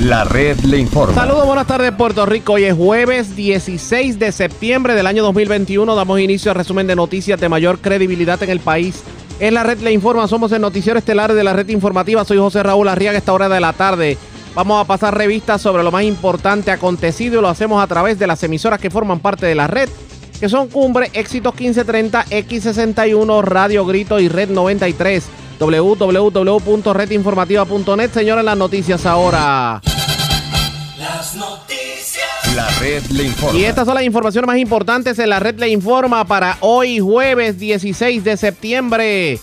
La red le informa. Saludos, buenas tardes Puerto Rico. Hoy es jueves 16 de septiembre del año 2021. Damos inicio al resumen de noticias de mayor credibilidad en el país. Es la red le informa. Somos el noticiero estelar de la red informativa. Soy José Raúl Arriaga. Esta hora de la tarde vamos a pasar revistas sobre lo más importante acontecido y lo hacemos a través de las emisoras que forman parte de la red, que son Cumbre, Éxitos 1530, X61, Radio Grito y Red 93 www.redinformativa.net. Señores, las noticias ahora. Las noticias. La red le informa. Y estas son las informaciones más importantes en la red le informa para hoy jueves 16 de septiembre.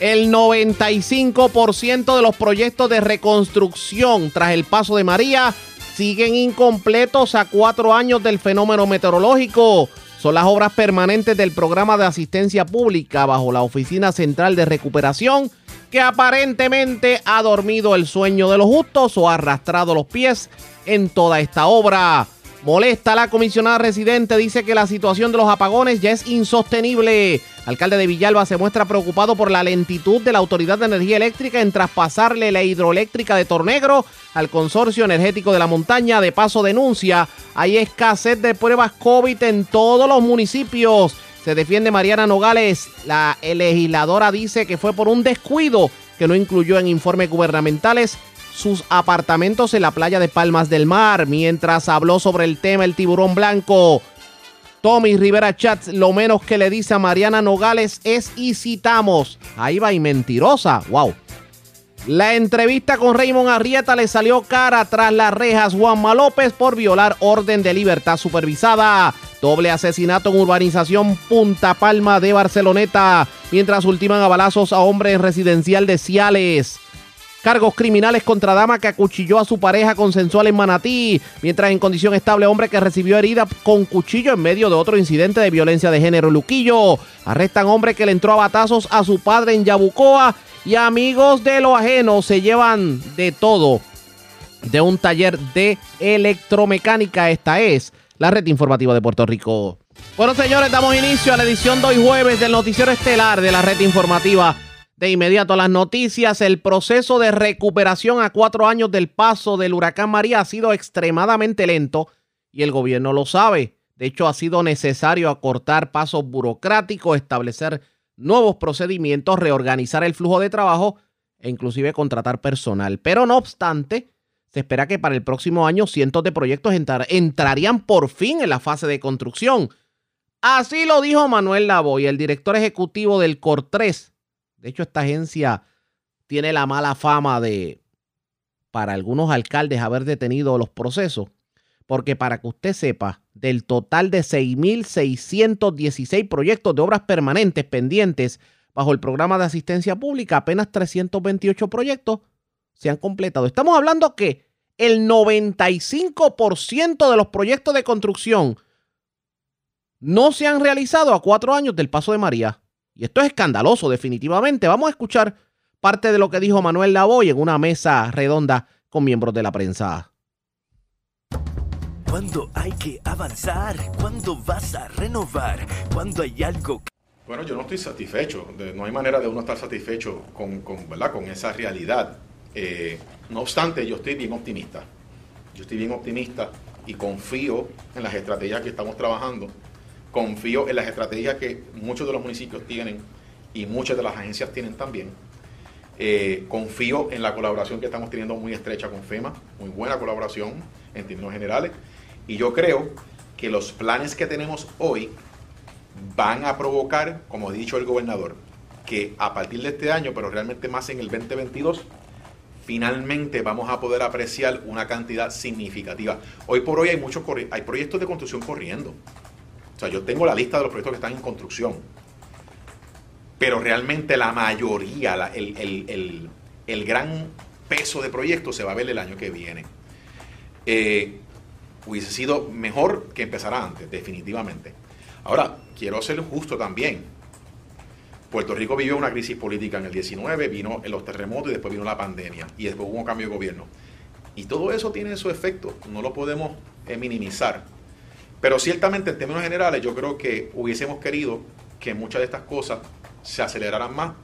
El 95% de los proyectos de reconstrucción tras el paso de María siguen incompletos a cuatro años del fenómeno meteorológico. Son las obras permanentes del programa de asistencia pública bajo la Oficina Central de Recuperación que aparentemente ha dormido el sueño de los justos o ha arrastrado los pies en toda esta obra. Molesta la comisionada residente, dice que la situación de los apagones ya es insostenible. Alcalde de Villalba se muestra preocupado por la lentitud de la Autoridad de Energía Eléctrica en traspasarle la hidroeléctrica de Tornegro al Consorcio Energético de la Montaña. De paso denuncia, hay escasez de pruebas COVID en todos los municipios. Se defiende Mariana Nogales. La legisladora dice que fue por un descuido que no incluyó en informes gubernamentales sus apartamentos en la playa de Palmas del Mar. Mientras habló sobre el tema el tiburón blanco, Tommy Rivera Chats lo menos que le dice a Mariana Nogales es y citamos. Ahí va y mentirosa. Wow. La entrevista con Raymond Arrieta le salió cara tras las rejas Juanma López por violar orden de libertad supervisada. Doble asesinato en urbanización Punta Palma de Barceloneta, mientras ultiman a balazos a hombre en residencial de Ciales. Cargos criminales contra dama que acuchilló a su pareja consensual en Manatí, mientras en condición estable hombre que recibió herida con cuchillo en medio de otro incidente de violencia de género Luquillo. Arrestan hombre que le entró a batazos a su padre en Yabucoa y amigos de lo ajeno se llevan de todo de un taller de electromecánica. Esta es la red informativa de Puerto Rico. Bueno, señores, damos inicio a la edición de hoy jueves del noticiero estelar de la red informativa. De inmediato a las noticias, el proceso de recuperación a cuatro años del paso del huracán María ha sido extremadamente lento y el gobierno lo sabe. De hecho, ha sido necesario acortar pasos burocráticos, establecer nuevos procedimientos, reorganizar el flujo de trabajo e inclusive contratar personal. Pero no obstante, se espera que para el próximo año cientos de proyectos entrar, entrarían por fin en la fase de construcción. Así lo dijo Manuel Lavoy, el director ejecutivo del COR3. De hecho, esta agencia tiene la mala fama de, para algunos alcaldes, haber detenido los procesos. Porque para que usted sepa, del total de 6.616 proyectos de obras permanentes pendientes bajo el programa de asistencia pública, apenas 328 proyectos se han completado. Estamos hablando que el 95% de los proyectos de construcción no se han realizado a cuatro años del paso de María. Y esto es escandaloso, definitivamente. Vamos a escuchar parte de lo que dijo Manuel Lavoy en una mesa redonda con miembros de la prensa. Cuando hay que avanzar, cuando vas a renovar, cuando hay algo Bueno, yo no estoy satisfecho. De- no hay manera de uno estar satisfecho con, con, ¿verdad? con esa realidad. Eh, no obstante, yo estoy bien optimista. Yo estoy bien optimista y confío en las estrategias que estamos trabajando. Confío en las estrategias que muchos de los municipios tienen y muchas de las agencias tienen también. Eh, confío en la colaboración que estamos teniendo muy estrecha con FEMA, muy buena colaboración en términos generales. Y yo creo que los planes que tenemos hoy van a provocar, como ha dicho el gobernador, que a partir de este año, pero realmente más en el 2022, finalmente vamos a poder apreciar una cantidad significativa. Hoy por hoy hay muchos hay proyectos de construcción corriendo. O sea, yo tengo la lista de los proyectos que están en construcción. Pero realmente la mayoría, el, el- el- el gran peso de proyectos se va a ver el año que viene. Eh, hubiese sido mejor que empezara antes, definitivamente. Ahora, quiero ser justo también. Puerto Rico vivió una crisis política en el 19, vino los terremotos y después vino la pandemia y después hubo un cambio de gobierno. Y todo eso tiene su efecto, no lo podemos eh, minimizar. Pero ciertamente en términos generales yo creo que hubiésemos querido que muchas de estas cosas se aceleraran más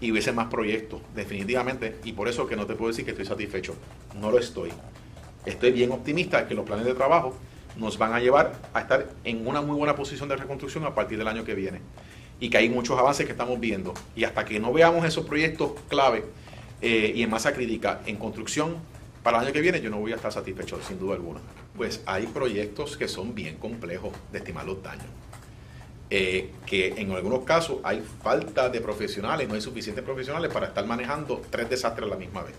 y hubiese más proyectos, definitivamente. Y por eso que no te puedo decir que estoy satisfecho. No lo estoy. estoy bien optimista que los planes de trabajo nos van a llevar a estar en una muy buena posición de reconstrucción a partir del año que viene. Y que hay muchos avances que estamos viendo. Y hasta que no veamos esos proyectos clave eh, y en masa crítica en construcción para el año que viene, yo no voy a estar satisfecho, sin duda alguna. Pues hay proyectos que son bien complejos de estimar los daños. Eh, que en algunos casos hay falta de profesionales, no hay suficientes profesionales para estar manejando tres desastres a la misma vez.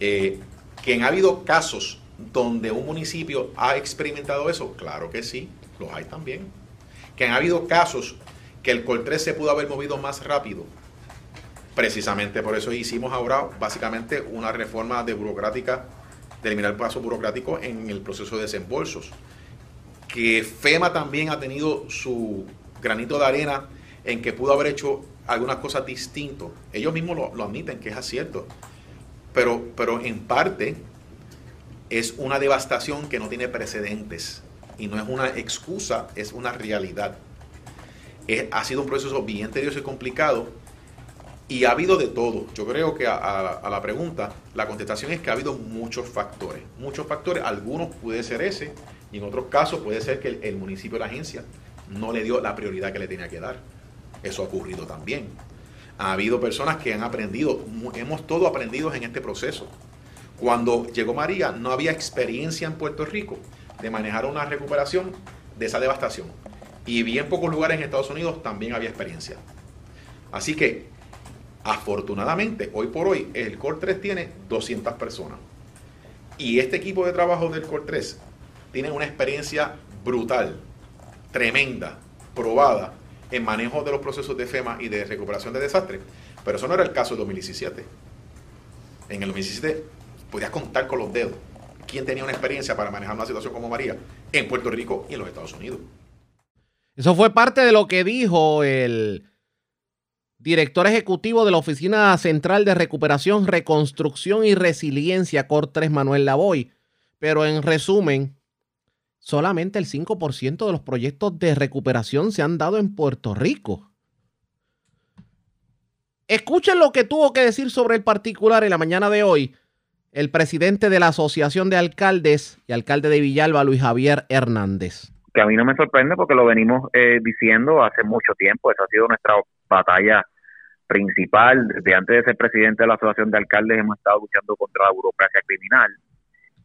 Eh, que ha habido casos donde un municipio ha experimentado eso, claro que sí, los hay también. Que han habido casos que el Col 3 se pudo haber movido más rápido. Precisamente por eso hicimos ahora básicamente una reforma de burocrática, de eliminar el paso burocrático en el proceso de desembolsos. Que FEMA también ha tenido su granito de arena en que pudo haber hecho algunas cosas distintas. Ellos mismos lo, lo admiten que es acierto. Pero, pero en parte es una devastación que no tiene precedentes y no es una excusa, es una realidad. ha sido un proceso bien tedioso y complicado y ha habido de todo. Yo creo que a, la pregunta, la contestación es que ha habido muchos factores. Muchos factores, algunos puede ser ese y en otros casos puede ser que el, el municipio o la agencia no le dio la prioridad que le tenía que dar. Eso ha ocurrido también. Ha habido personas que han aprendido, hemos todos aprendido en este proceso. Cuando llegó María, no había experiencia en Puerto Rico de manejar una recuperación de esa devastación. Y bien pocos lugares en Estados Unidos también había experiencia. Así que, afortunadamente, hoy por hoy, el Core 3 tiene 200 personas. Y este equipo de trabajo del Core 3 tiene una experiencia brutal, tremenda, probada en manejo de los procesos de FEMA y de recuperación de desastres. Pero eso no era el caso del 2017. En el 2017 podías contar con los dedos quién tenía una experiencia para manejar una situación como María en Puerto Rico y en los Estados Unidos. Eso fue parte de lo que dijo el director ejecutivo de la Oficina Central de Recuperación, Reconstrucción y Resiliencia, COR3, Manuel Lavoy. Pero en resumen, solamente el 5% de los proyectos de recuperación se han dado en Puerto Rico. Escuchen lo que tuvo que decir sobre el particular en la mañana de hoy el presidente de la Asociación de Alcaldes y alcalde de Villalba, Luis Javier Hernández. Que a mí no me sorprende porque lo venimos eh, diciendo hace mucho tiempo, esa ha sido nuestra batalla principal. Desde antes de ser presidente de la Asociación de Alcaldes hemos estado luchando contra la burocracia criminal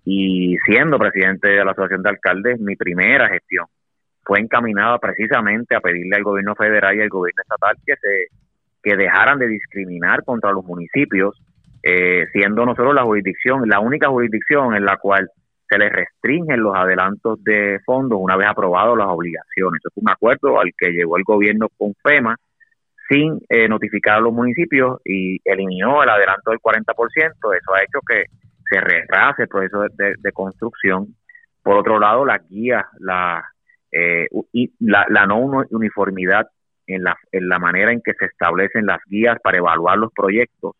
y siendo presidente de la Asociación de Alcaldes, mi primera gestión fue encaminada precisamente a pedirle al gobierno federal y al gobierno estatal que se que dejaran de discriminar contra los municipios eh, siendo nosotros la jurisdicción, la única jurisdicción en la cual se les restringen los adelantos de fondos una vez aprobados las obligaciones. Eso es un acuerdo al que llegó el gobierno con FEMA sin eh, notificar a los municipios y eliminó el adelanto del 40%. Eso ha hecho que se retrase el proceso de, construcción. Por otro lado, las guías, la, eh, la, la no uniformidad en la, en la manera en que se establecen las guías para evaluar los proyectos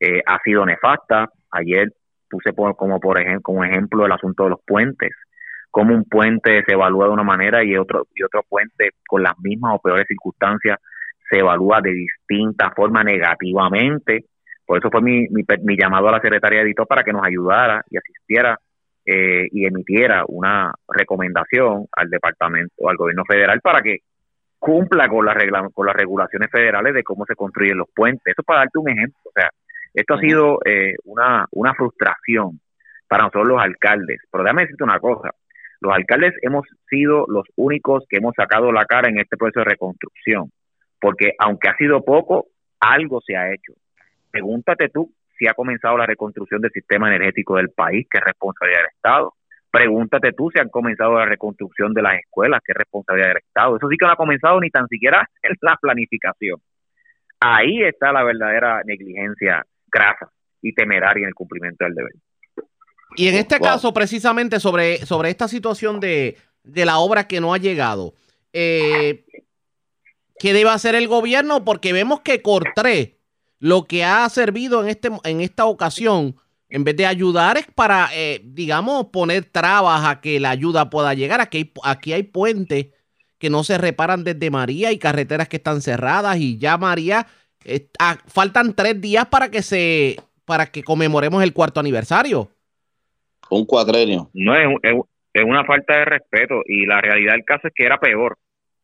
eh, ha sido nefasta. Ayer puse como por ejemplo como ejemplo el asunto de los puentes, como un puente se evalúa de una manera y otro y otro puente con las mismas o peores circunstancias se evalúa de distinta forma negativamente. Por eso fue mi, mi, llamado a la secretaria de Edito para que nos ayudara y asistiera eh, y emitiera una recomendación al departamento, al gobierno federal para que cumpla con, la regla, con las regulaciones federales de cómo se construyen los puentes. Eso para darte un ejemplo. O sea, esto ha sido eh, una, una frustración para nosotros los alcaldes. Pero déjame decirte una cosa. Los alcaldes hemos sido los únicos que hemos sacado la cara en este proceso de reconstrucción. Porque aunque ha sido poco, algo se ha hecho. Pregúntate tú si ha comenzado la reconstrucción del sistema energético del país, que es responsabilidad del Estado. Pregúntate tú si han comenzado la reconstrucción de las escuelas, que es responsabilidad del Estado. Eso sí que no ha comenzado ni tan siquiera en la planificación. Ahí está la verdadera negligencia grasa y temeraria en el cumplimiento del deber. Y en este caso, precisamente sobre, sobre esta situación de, la obra que no ha llegado, eh, ¿qué debe hacer el gobierno? Porque vemos que Cortré lo que ha servido en, este, en esta ocasión, en vez de ayudar, es para, eh, digamos, poner trabas a que la ayuda pueda llegar. Aquí hay, aquí hay puentes que no se reparan desde María y carreteras que están cerradas y ya María Ah, faltan tres días para que se para que conmemoremos el cuarto aniversario. Un cuatrenio. No es, es, es una falta de respeto y la realidad del caso es que era peor.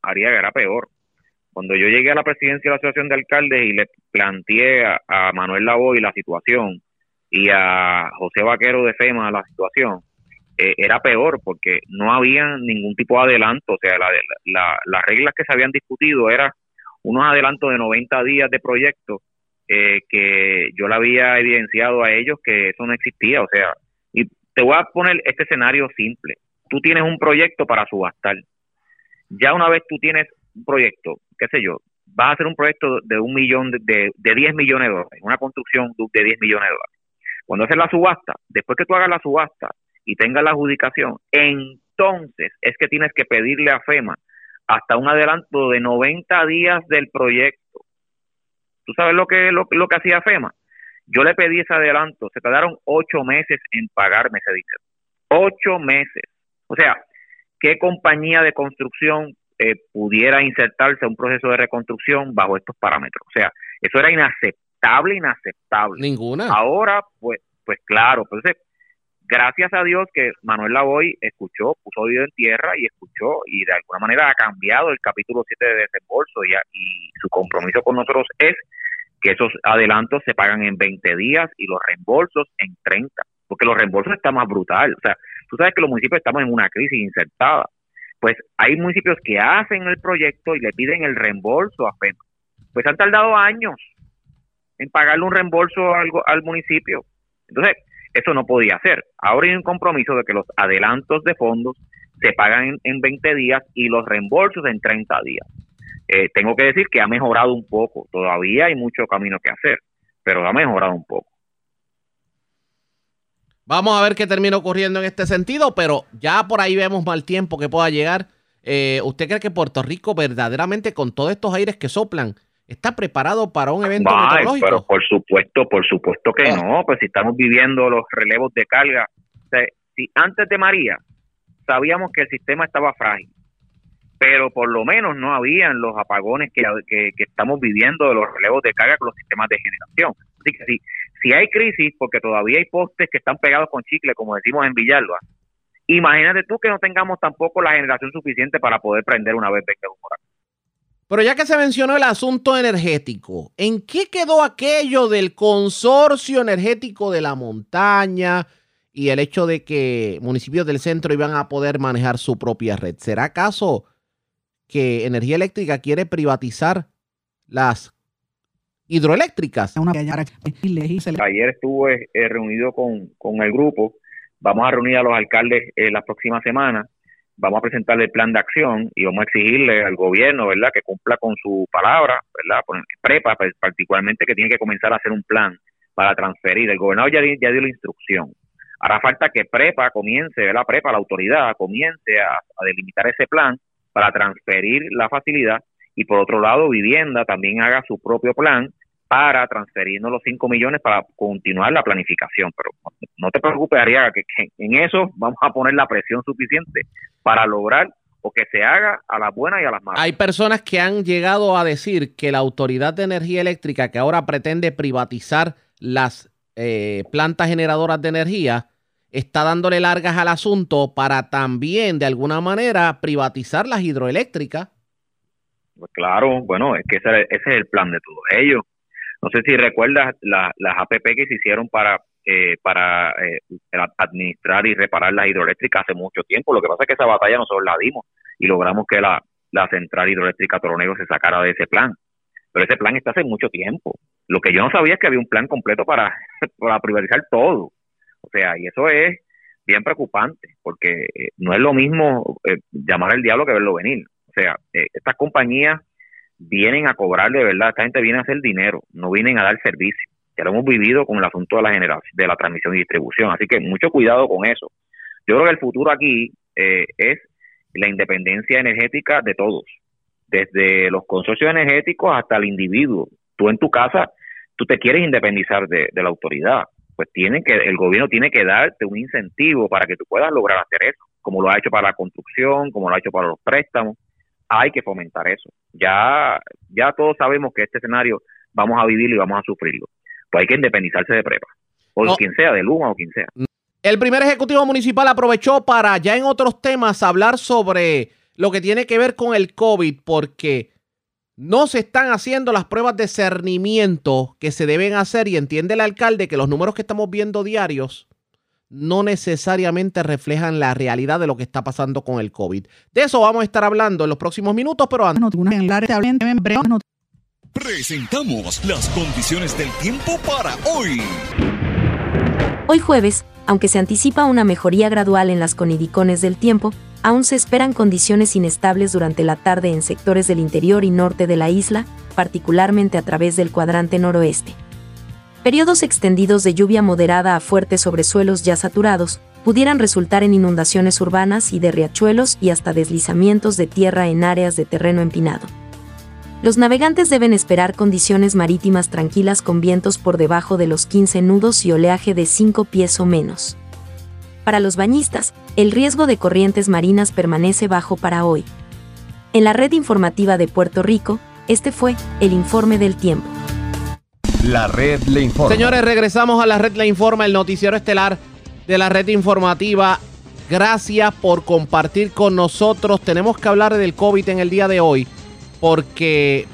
Ariaga era peor. Cuando yo llegué a la presidencia de la Asociación de Alcaldes y le planteé a, a Manuel Lavoy la situación y a José Vaquero de FEMA la situación, eh, era peor porque no había ningún tipo de adelanto. O sea, la, la, las reglas que se habían discutido eran unos adelantos de 90 días de proyecto eh, que yo le había evidenciado a ellos que eso no existía. O sea, y te voy a poner este escenario simple. Tú tienes un proyecto para subastar. Ya una vez tú tienes un proyecto, qué sé yo, vas a hacer un proyecto de un millón, de, de, de 10 millones de dólares, una construcción de 10 millones de dólares. Cuando haces la subasta, después que tú hagas la subasta y tengas la adjudicación, entonces es que tienes que pedirle a FEMA hasta un adelanto de 90 días del proyecto. ¿Tú sabes lo que, lo, lo que hacía FEMA? Yo le pedí ese adelanto, se tardaron ocho meses en pagarme ese dinero. Ocho meses. O sea, ¿qué compañía de construcción eh, pudiera insertarse a un proceso de reconstrucción bajo estos parámetros? O sea, eso era inaceptable, inaceptable. Ninguna. Ahora, pues, pues claro, entonces, gracias a Dios que Manuel Lavoy escuchó, puso oído en tierra y escuchó y de alguna manera ha cambiado el capítulo 7 de desembolso y, y su compromiso con nosotros es que esos adelantos se pagan en 20 días y los reembolsos en 30, porque los reembolsos están más brutal. O sea, tú sabes que los municipios estamos en una crisis insertada. Pues hay municipios que hacen el proyecto y le piden el reembolso a FEMA. Pues han tardado años en pagarle un reembolso al, al municipio. Entonces, eso no podía ser. Ahora hay un compromiso de que los adelantos de fondos se pagan en, en 20 días y los reembolsos en 30 días. Eh, tengo que decir que ha mejorado un poco. Todavía hay mucho camino que hacer, pero ha mejorado un poco. Vamos a ver qué termina ocurriendo en este sentido, pero ya por ahí vemos mal tiempo que pueda llegar. Eh, ¿Usted cree que Puerto Rico verdaderamente con todos estos aires que soplan está preparado para un evento Ay, meteorológico? pero por supuesto, por supuesto que Ah. no, pues si estamos viviendo los relevos de carga, o sea, si antes de María sabíamos que el sistema estaba frágil, pero por lo menos no habían los apagones que, estamos viviendo de los relevos de carga con los sistemas de generación. Así que si, si hay crisis, porque todavía hay postes que están pegados con chicle, como decimos en Villalba, imagínate tú que no tengamos tampoco la generación suficiente para poder prender una vez venga un. Pero ya que se mencionó el asunto energético, ¿en qué quedó aquello del consorcio energético de la montaña y el hecho de que municipios del centro iban a poder manejar su propia red? ¿Será acaso que Energía Eléctrica quiere privatizar las hidroeléctricas? Ayer estuve eh, reunido con, con el grupo, vamos a reunir a los alcaldes eh, la próxima semana, vamos a presentarle el plan de acción y vamos a exigirle al gobierno, ¿verdad?, que cumpla con su palabra, ¿verdad?, Por- prepa pues, particularmente que tiene que comenzar a hacer un plan para transferir. El gobernador ya, ya dio la instrucción. Hará falta que prepa comience, ¿verdad?, prepa, la autoridad comience a, a delimitar ese plan para transferir la facilidad y por otro lado vivienda también haga su propio plan para transferirnos los 5 millones para continuar la planificación. Pero no te preocupes, Ariaga, que, que en eso vamos a poner la presión suficiente para lograr o que se haga a las buenas y a las malas. Hay personas que han llegado a decir que la Autoridad de Energía Eléctrica, que ahora pretende privatizar las eh, plantas generadoras de energía, está dándole largas al asunto para también, de alguna manera, privatizar las hidroeléctricas. Pues claro, bueno, es que ese, ese es el plan de todos ellos. No sé si recuerdas la- las APP que se hicieron para eh, para eh, administrar y reparar las hidroeléctricas hace mucho tiempo. Lo que pasa es que esa batalla nosotros la dimos y logramos que la, la central hidroeléctrica Toronegro se sacara de ese plan. Pero ese plan está hace mucho tiempo. Lo que yo no sabía es que había un plan completo para, para privatizar todo. O sea, y eso es bien preocupante, porque eh, no es lo mismo eh, llamar al diablo que verlo venir. O sea, eh, estas compañías vienen a cobrar de verdad, esta gente viene a hacer dinero, no vienen a dar servicio. Ya lo hemos vivido con el asunto de la generación, de la transmisión y distribución, así que mucho cuidado con eso. Yo creo que el futuro aquí es la independencia energética de todos, desde los consorcios energéticos hasta el individuo. Tú en tu casa, tú te quieres independizar de, de la autoridad, pues tienen que, el gobierno tiene que darte un incentivo para que tú puedas lograr hacer eso, como lo ha hecho para la construcción, como lo ha hecho para los préstamos, hay que fomentar eso. Ya, ya todos sabemos que este escenario vamos a vivirlo y vamos a sufrirlo. Pues hay que independizarse de prepa, o No. quien sea, de Luma o quien sea. El primer ejecutivo municipal aprovechó para ya en otros temas hablar sobre lo que tiene que ver con el COVID, porque no se están haciendo las pruebas de cernimiento que se deben hacer y entiende el alcalde que los números que estamos viendo diarios no necesariamente reflejan la realidad de lo que está pasando con el COVID. De eso vamos a estar hablando en los próximos minutos, pero antes... Presentamos las condiciones del tiempo para hoy. Hoy jueves, aunque se anticipa una mejoría gradual en las conidicones del tiempo, aún se esperan condiciones inestables durante la tarde en sectores del interior y norte de la isla, particularmente a través del cuadrante noroeste. Periodos extendidos de lluvia moderada a fuertes sobre suelos ya saturados pudieran resultar en inundaciones urbanas y de riachuelos y hasta deslizamientos de tierra en áreas de terreno empinado. Los navegantes deben esperar condiciones marítimas tranquilas con vientos por debajo de los 15 nudos y oleaje de 5 pies o menos. Para los bañistas, el riesgo de corrientes marinas permanece bajo para hoy. En la red informativa de Puerto Rico, este fue el informe del tiempo. La red le informa. Señores, regresamos a la red Le Informa, el noticiero estelar de la red informativa. Gracias por compartir con nosotros. Tenemos que hablar del COVID en el día de hoy porque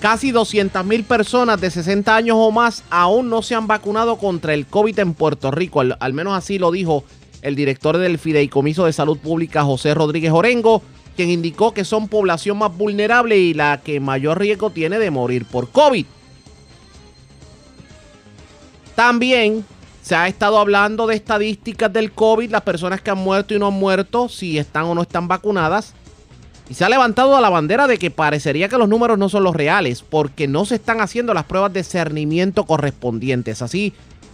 casi 200 mil personas de 60 años o más aún no se han vacunado contra el COVID en Puerto Rico. Al, al menos así lo dijo el director del Fideicomiso de Salud Pública, José Rodríguez Orengo, quien indicó que son población más vulnerable y la que mayor riesgo tiene de morir por COVID. También se ha estado hablando de estadísticas del COVID, las personas que han muerto y no han muerto, si están o no están vacunadas. Y se ha levantado la bandera de que parecería que los números no son los reales, porque no se están haciendo las pruebas de cernimiento correspondientes. Así,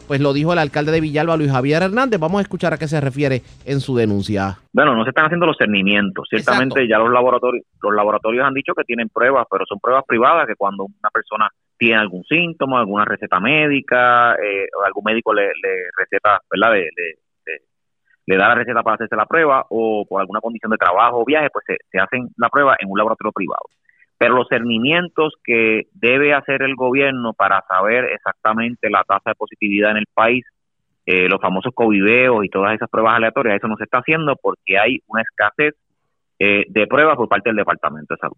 pues lo dijo el alcalde de Villalba, Luis Javier Hernández. Vamos a escuchar a qué se refiere en su denuncia. Bueno, no se están haciendo los cernimientos. Ciertamente ya los laboratorios, los laboratorios han dicho que tienen pruebas, pero son pruebas privadas que cuando una persona tiene algún síntoma, alguna receta médica, eh, algún médico le, le receta, ¿verdad? Le, le- le- da la receta para hacerse la prueba o por alguna condición de trabajo o viaje, pues se, se hacen la prueba en un laboratorio privado. Pero los cernimientos que debe hacer el gobierno para saber exactamente la tasa de positividad en el país, eh, los famosos covideos y todas esas pruebas aleatorias, eso no se está haciendo porque hay una escasez eh, de pruebas por parte del Departamento de Salud.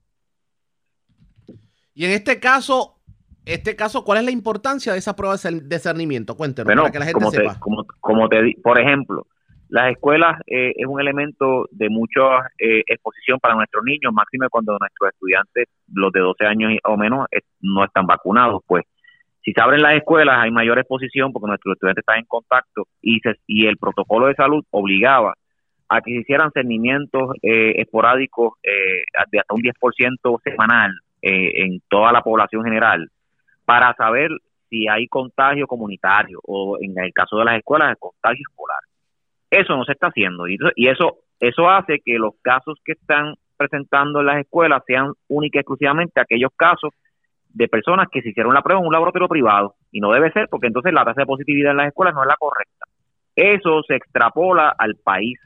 Y en este caso, este caso, ¿cuál es la importancia de esa prueba de cer- de cernimiento? Cuéntenos, Bueno, para que la gente como te, sepa. como, como te di- por ejemplo, las escuelas eh, es un elemento de mucha eh, exposición para nuestros niños, máximo cuando nuestros estudiantes, los de 12 años o menos, eh, no están vacunados. Pues si se abren las escuelas hay mayor exposición porque nuestros estudiantes están en contacto y, se- y el protocolo de salud obligaba a que se hicieran cernimientos eh, esporádicos eh, de hasta un 10% semanal en toda la población general para saber si hay contagio comunitario o en el caso de las escuelas el contagio escolar. Eso no se está haciendo y eso- eso hace que los casos que están presentando en las escuelas sean y exclusivamente aquellos casos de personas que se hicieron la prueba en un laboratorio privado y no debe ser porque entonces la tasa de positividad en las escuelas no es la correcta. Eso se extrapola al país.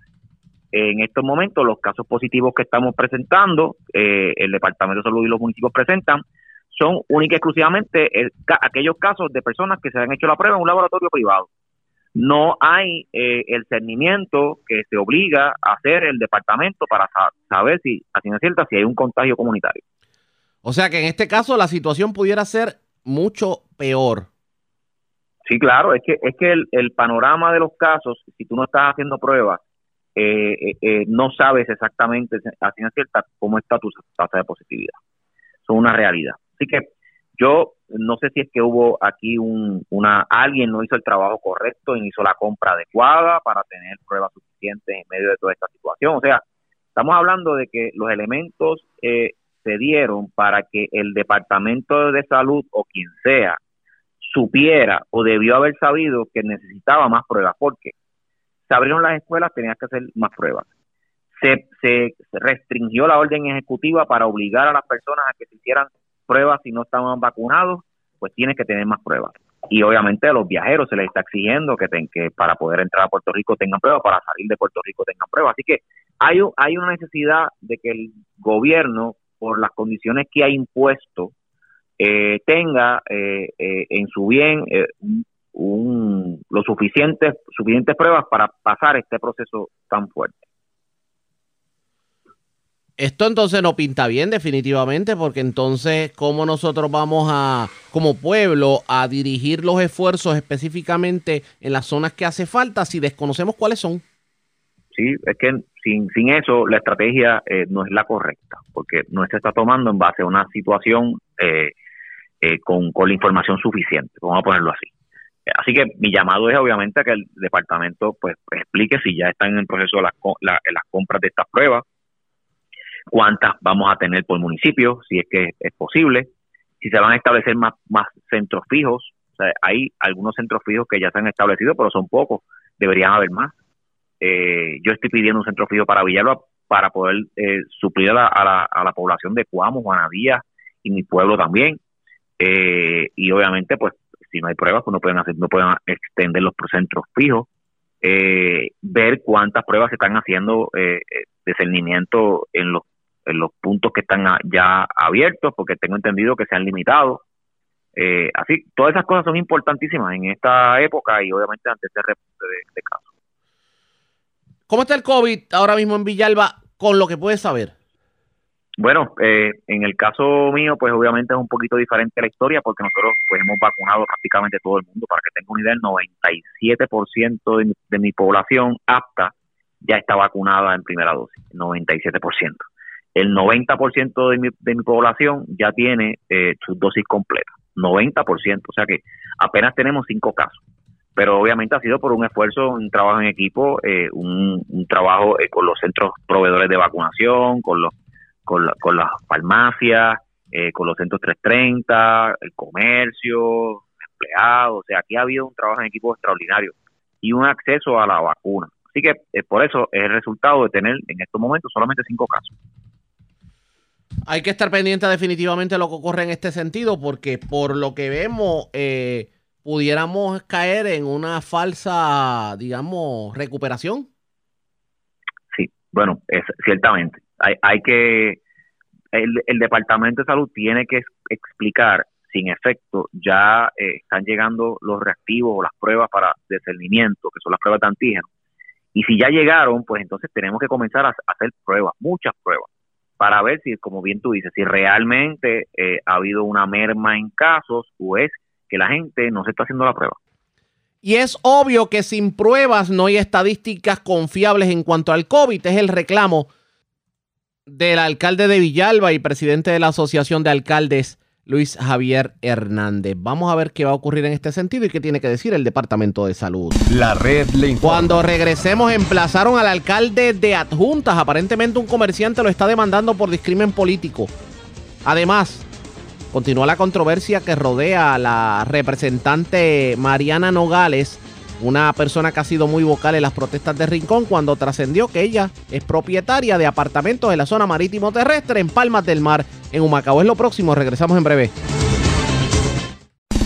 En estos momentos los casos positivos que estamos presentando, eh, el Departamento de Salud y los municipios presentan, son única exclusivamente el aquellos casos de personas que se han hecho la prueba en un laboratorio privado. No hay eh, el cernimiento que se obliga a hacer el departamento para sa- saber si, a ciencia cierta, si hay un contagio comunitario. O sea que en este caso la situación pudiera ser mucho peor. Sí, claro, es que es que el, el panorama de los casos, si tú no estás haciendo pruebas, eh, eh, eh, no sabes exactamente a ciencia cierta cómo está tu tasa de positividad. Es una realidad. Así que yo no sé si es que hubo aquí un, una alguien no hizo el trabajo correcto no hizo la compra adecuada para tener pruebas suficientes en medio de toda esta situación. O sea, estamos hablando de que los elementos eh, se dieron para que el Departamento de Salud o quien sea supiera o debió haber sabido que necesitaba más pruebas, porque se abrieron las escuelas, tenías que hacer más pruebas. Se, se restringió la orden ejecutiva para obligar a las personas a que se hicieran pruebas si no estaban vacunados, pues tienes que tener más pruebas. Y obviamente a los viajeros se les está exigiendo que, ten- que para poder entrar a Puerto Rico tengan pruebas, para salir de Puerto Rico tengan pruebas. Así que hay, hay una necesidad de que el gobierno, por las condiciones que ha impuesto, eh, tenga eh, eh, en su bien eh, un, un lo suficientes, suficientes pruebas para pasar este proceso tan fuerte. Esto entonces no pinta bien definitivamente, porque entonces, ¿cómo nosotros vamos a, como pueblo, a dirigir los esfuerzos específicamente en las zonas que hace falta si desconocemos cuáles son? Sí, es que sin, sin eso la estrategia eh, no es la correcta, porque no se está tomando en base a una situación eh, eh, con, con la información suficiente, vamos a ponerlo así. Así que mi llamado es obviamente a que el departamento pues explique si ya están en el proceso de las, las compras de estas pruebas, cuántas vamos a tener por municipio, si es que es posible, si se van a establecer más, más centros fijos. hay algunos centros fijos que ya se han establecido, pero son pocos, deberían haber más. Eh, yo estoy pidiendo un centro fijo para Villalba para poder eh, suplir a la, a, la, población de Cuamo, Juanadía y mi pueblo también. Eh, y obviamente, pues, si no hay pruebas, pues no pueden hacer, no pueden extender los centros fijos. ver cuántas pruebas se están haciendo de cernimiento en los en los puntos que están ya abiertos, porque tengo entendido que se han limitado. Eh, así, todas esas cosas son importantísimas en esta época y obviamente ante este repunte de, casos. ¿Cómo está el COVID ahora mismo en Villalba con lo que puedes saber? Bueno, eh, en el caso mío, pues obviamente es un poquito diferente la historia porque nosotros pues hemos vacunado prácticamente todo el mundo. Para que tenga una idea, el 97% de mi, de mi población apta ya está vacunada en primera dosis, 97% el 90% de mi, de mi población ya tiene eh, su dosis completa, 90%, o sea que apenas tenemos cinco casos. Pero obviamente ha sido por un esfuerzo, un trabajo en equipo, eh, un, trabajo eh, con los centros proveedores de vacunación, con, los, con, con las farmacias, con los centros 330, el comercio, empleados. O sea, aquí ha habido un trabajo en equipo extraordinario y un acceso a la vacuna. Así que por eso es el resultado de tener en estos momentos solamente cinco casos. Hay que estar pendiente definitivamente de lo que ocurre en este sentido, porque por lo que vemos, eh, pudiéramos caer en una falsa, digamos, recuperación. Sí, bueno, es, ciertamente. Hay, hay que. El, Departamento de Salud tiene que explicar sin efecto, ya eh, están llegando los reactivos o las pruebas para discernimiento, que son las pruebas de antígenos. Y si ya llegaron, pues entonces tenemos que comenzar a hacer pruebas, muchas pruebas para ver si, como bien tú dices, si realmente eh, ha habido una merma en casos o es que la gente no se está haciendo la prueba. Y es obvio que sin pruebas no hay estadísticas confiables en cuanto al COVID. Es el reclamo del alcalde de Villalba y presidente de la Asociación de Alcaldes Luis Javier Hernández. Vamos a ver qué va a ocurrir en este sentido y qué tiene que decir el Departamento de Salud. La red le informa. Cuando regresemos, emplazaron al alcalde de Adjuntas. Aparentemente un comerciante lo está demandando por discrimen político. Además, continúa la controversia que rodea a la representante Mariana Nogales una persona que ha sido muy vocal en las protestas de Rincón cuando trascendió que ella es propietaria de apartamentos en la zona marítimo terrestre en Palmas del Mar, en Humacao. Es lo próximo, regresamos en breve.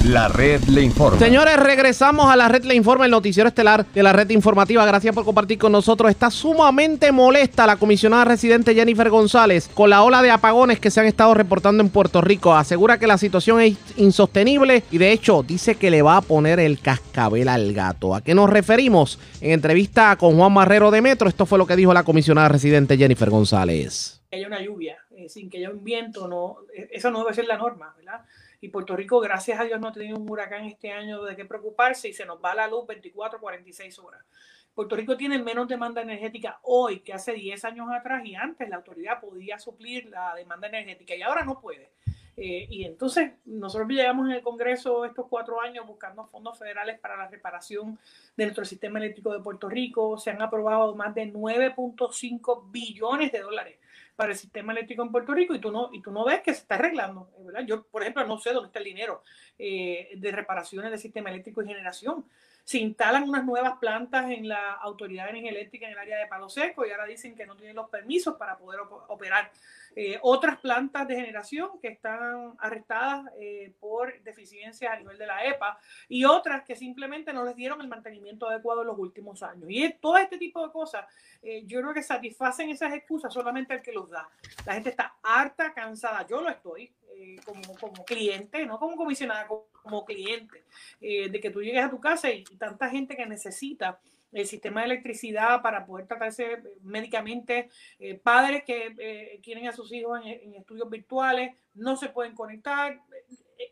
La red le informa. Señores, regresamos a la red le informa, el noticiero estelar de la red informativa. Gracias por compartir con nosotros. Está sumamente molesta la comisionada residente Jennifer González con la ola de apagones que se han estado reportando en Puerto Rico. Asegura que la situación es insostenible y de hecho dice que le va a poner el cascabel al gato. ¿A qué nos referimos? En entrevista con Juan Marrero de Metro, esto fue lo que dijo la comisionada residente Jennifer González. Que haya una lluvia, eh, sin que haya un viento, no, eh, eso no debe ser la norma, ¿verdad? Y Puerto Rico, gracias a Dios, no ha tenido un huracán este año de qué preocuparse y se nos va la luz 24, 46 horas. Puerto Rico tiene menos demanda energética hoy que hace 10 años atrás y antes la autoridad podía suplir la demanda energética y ahora no puede. Eh, y entonces nosotros llegamos en el Congreso estos cuatro años buscando fondos federales para la reparación de nuestro sistema eléctrico de Puerto Rico. Se han aprobado más de 9.5 billones de dólares para el sistema eléctrico en Puerto Rico y tú no, y tú no ves que se está arreglando. Yo, por ejemplo, no sé dónde está el dinero eh, de reparaciones del sistema eléctrico y generación. Se instalan unas nuevas plantas en la Autoridad de Energía Eléctrica en el área de Palo Seco y ahora dicen que no tienen los permisos para poder operar eh, otras plantas de generación que están arrestadas eh, por deficiencias a nivel de la EPA y otras que simplemente no les dieron el mantenimiento adecuado en los últimos años. Y todo este tipo de cosas, eh, yo creo que satisfacen esas excusas solamente el que los da. La gente está harta, cansada, yo lo estoy, eh, como, como cliente, no como comisionada, como, cliente, eh, de que tú llegues a tu casa y, tanta gente que necesita el sistema de electricidad para poder tratarse médicamente, eh, padres que quieren a sus hijos en, en, estudios virtuales, no se pueden conectar.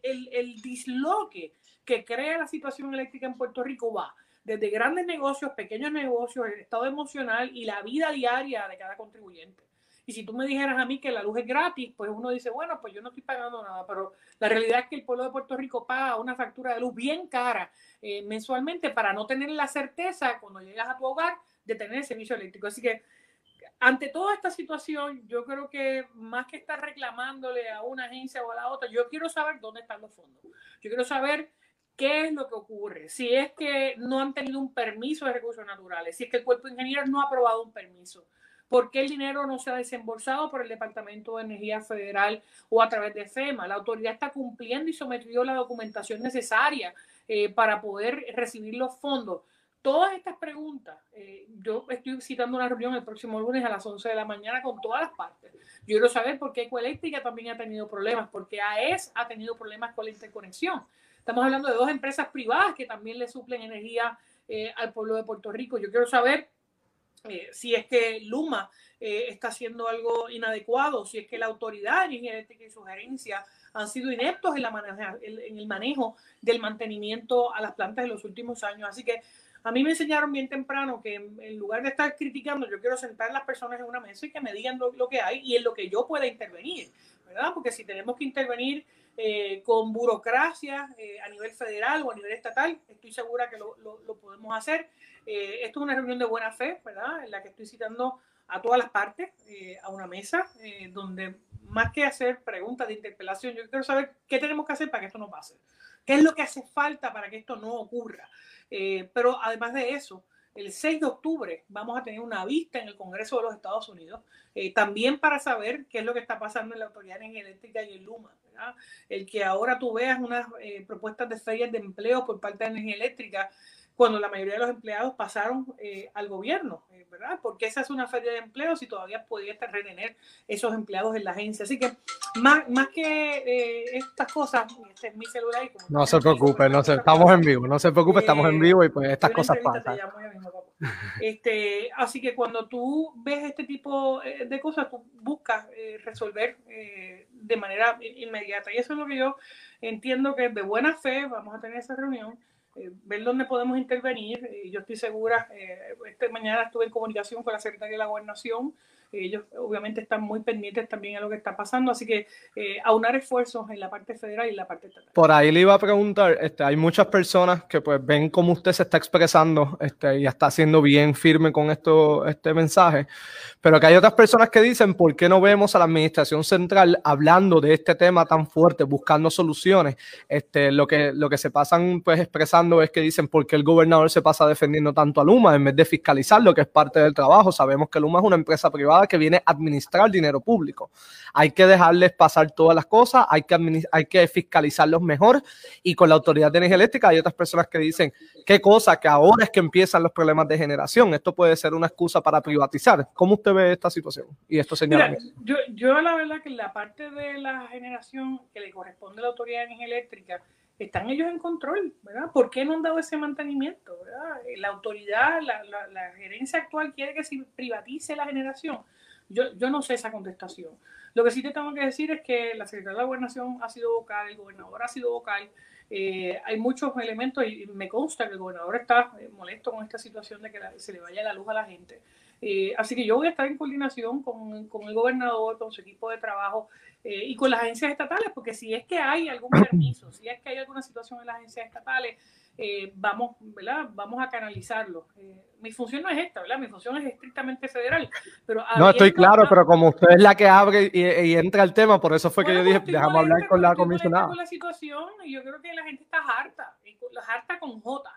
El, el, disloque que crea la situación eléctrica en Puerto Rico va desde grandes negocios, pequeños negocios, el estado emocional y la vida diaria de cada contribuyente. Y si tú me dijeras a mí que la luz es gratis, pues uno dice, bueno, pues yo no estoy pagando nada, pero la realidad es que el pueblo de Puerto Rico paga una factura de luz bien cara eh, mensualmente para no tener la certeza cuando llegas a tu hogar de tener el servicio eléctrico. Así que ante toda esta situación, yo creo que más que estar reclamándole a una agencia o a la otra, yo quiero saber dónde están los fondos. Yo quiero saber qué es lo que ocurre. Si es que no han tenido un permiso de recursos naturales, si es que el cuerpo de ingenieros no ha aprobado un permiso, ¿Por qué el dinero no se ha desembolsado por el Departamento de Energía Federal o a través de FEMA? La autoridad está cumpliendo y sometió la documentación necesaria eh, para poder recibir los fondos. Todas estas preguntas, eh, yo estoy citando una reunión el próximo lunes a las 11 de la mañana con todas las partes. Yo quiero saber por qué Ecoeléctrica también ha tenido problemas, porque AES ha tenido problemas con la interconexión. Estamos hablando de dos empresas privadas que también le suplen energía eh, al pueblo de Puerto Rico. Yo quiero saber eh, si es que Luma eh, está haciendo algo inadecuado, si es que la autoridad y sugerencia han sido ineptos en, la maneja, en el manejo del mantenimiento a las plantas en los últimos años. Así que a mí me enseñaron bien temprano que en, lugar de estar criticando, yo quiero sentar a las personas en una mesa y que me digan lo, que hay y en lo que yo pueda intervenir, ¿verdad? Porque si tenemos que intervenir eh, con burocracia eh, a nivel federal o a nivel estatal, estoy segura que lo podemos hacer. Eh, esto es una reunión de buena fe, ¿verdad? En la que estoy citando a todas las partes eh, a una mesa eh, donde más que hacer preguntas de interpelación, yo quiero saber qué tenemos que hacer para que esto no pase. ¿Qué es lo que hace falta para que esto no ocurra? pero además de eso, el 6 de octubre vamos a tener una vista en el Congreso de los Estados Unidos, eh, también para saber qué es lo que está pasando en la Autoridad de Energía Eléctrica y el Luma. ¿verdad? El que ahora tú veas unas eh, propuestas de ferias de empleo por parte de Energía Eléctrica cuando la mayoría de los empleados pasaron eh, al gobierno, eh, ¿verdad? Porque esa es una feria de empleo si todavía podía retener esos empleados en la agencia. Así que más, más que eh, estas cosas, este es mi celular. Y como no se preocupe, no se, estamos en vivo, no se preocupe, estamos en vivo y pues estas cosas pasan. Este, así que cuando tú ves este tipo de cosas, tú buscas resolver de manera inmediata. Y eso es lo que yo entiendo que de buena fe vamos a tener esa reunión eh, ver dónde podemos intervenir. Yo estoy segura, eh, esta mañana estuve en comunicación con la Secretaría de la Gobernación ellos obviamente están muy pendientes también a lo que está pasando, así que eh, aunar esfuerzos en la parte federal y en la parte estatal. Por ahí le iba a preguntar, este, hay muchas personas que pues ven cómo usted se está expresando este, y está siendo bien firme con esto, este mensaje, pero que hay otras personas que dicen, ¿por qué no vemos a la administración central hablando de este tema tan fuerte, buscando soluciones? Este, lo, que, lo que se pasan pues expresando es que dicen, ¿por qué el gobernador se pasa defendiendo tanto a Luma en vez de fiscalizar lo que es parte del trabajo? Sabemos que Luma es una empresa privada que viene a administrar dinero público. Hay que dejarles pasar todas las cosas, hay que, hay que fiscalizarlos mejor y con la Autoridad de Energía Eléctrica hay otras personas que dicen, qué cosa, que ahora es que empiezan los problemas de generación. Esto puede ser una excusa para privatizar. ¿Cómo usted ve esta situación y esto señala? Yo, yo la verdad que la parte de la generación que le corresponde a la Autoridad de Energía Eléctrica, están ellos en control, ¿verdad? ¿Por qué no han dado ese mantenimiento? ¿verdad? La autoridad, la, la, la, gerencia actual quiere que se privatice la generación. Yo, yo no sé esa contestación. Lo que sí te tengo que decir es que la Secretaría de la Gobernación ha sido vocal, el gobernador ha sido vocal. Eh, hay muchos elementos y me consta que el gobernador está eh, molesto con esta situación de que la, se le vaya la luz a la gente. Eh, así que yo voy a estar en coordinación con, con el gobernador, con su equipo de trabajo eh, y con las agencias estatales, porque si es que hay algún permiso, si es que hay alguna situación en las agencias estatales, eh, vamos, ¿verdad? vamos a canalizarlo. Eh, mi función no es esta, ¿verdad? Mi función es estrictamente federal. Pero no, estoy claro, pero como usted es la que abre y, y entra el tema, por eso fue bueno, que yo dije, déjame hablar con la comisionada. Con la situación, y yo creo que la gente está harta, la harta con J,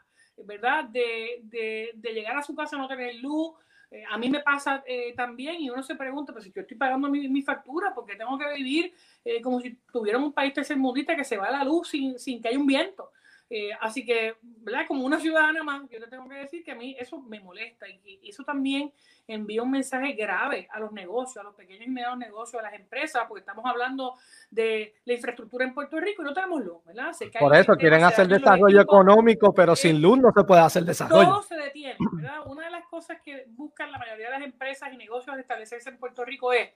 ¿verdad? De, de, de llegar a su casa no tener luz, eh, a mí me pasa eh, también y uno se pregunta, pues si yo estoy pagando mi, factura, porque tengo que vivir eh, como si tuviera un país tercermundista que se va a la luz sin, sin que haya un viento? Eh, así que, ¿verdad? Como una ciudadana más, yo te tengo que decir que a mí eso me molesta y, y eso también envía un mensaje grave a los negocios, a los pequeños y medianos negocios, a las empresas, porque estamos hablando de la infraestructura en Puerto Rico y no tenemos luz, ¿verdad? Se cae Por eso quieren se hacer desarrollo equipos, económico, pero sin luz no se puede hacer desarrollo. todo se detiene, ¿verdad? Una de las cosas que buscan la mayoría de las empresas y negocios al establecerse en Puerto Rico es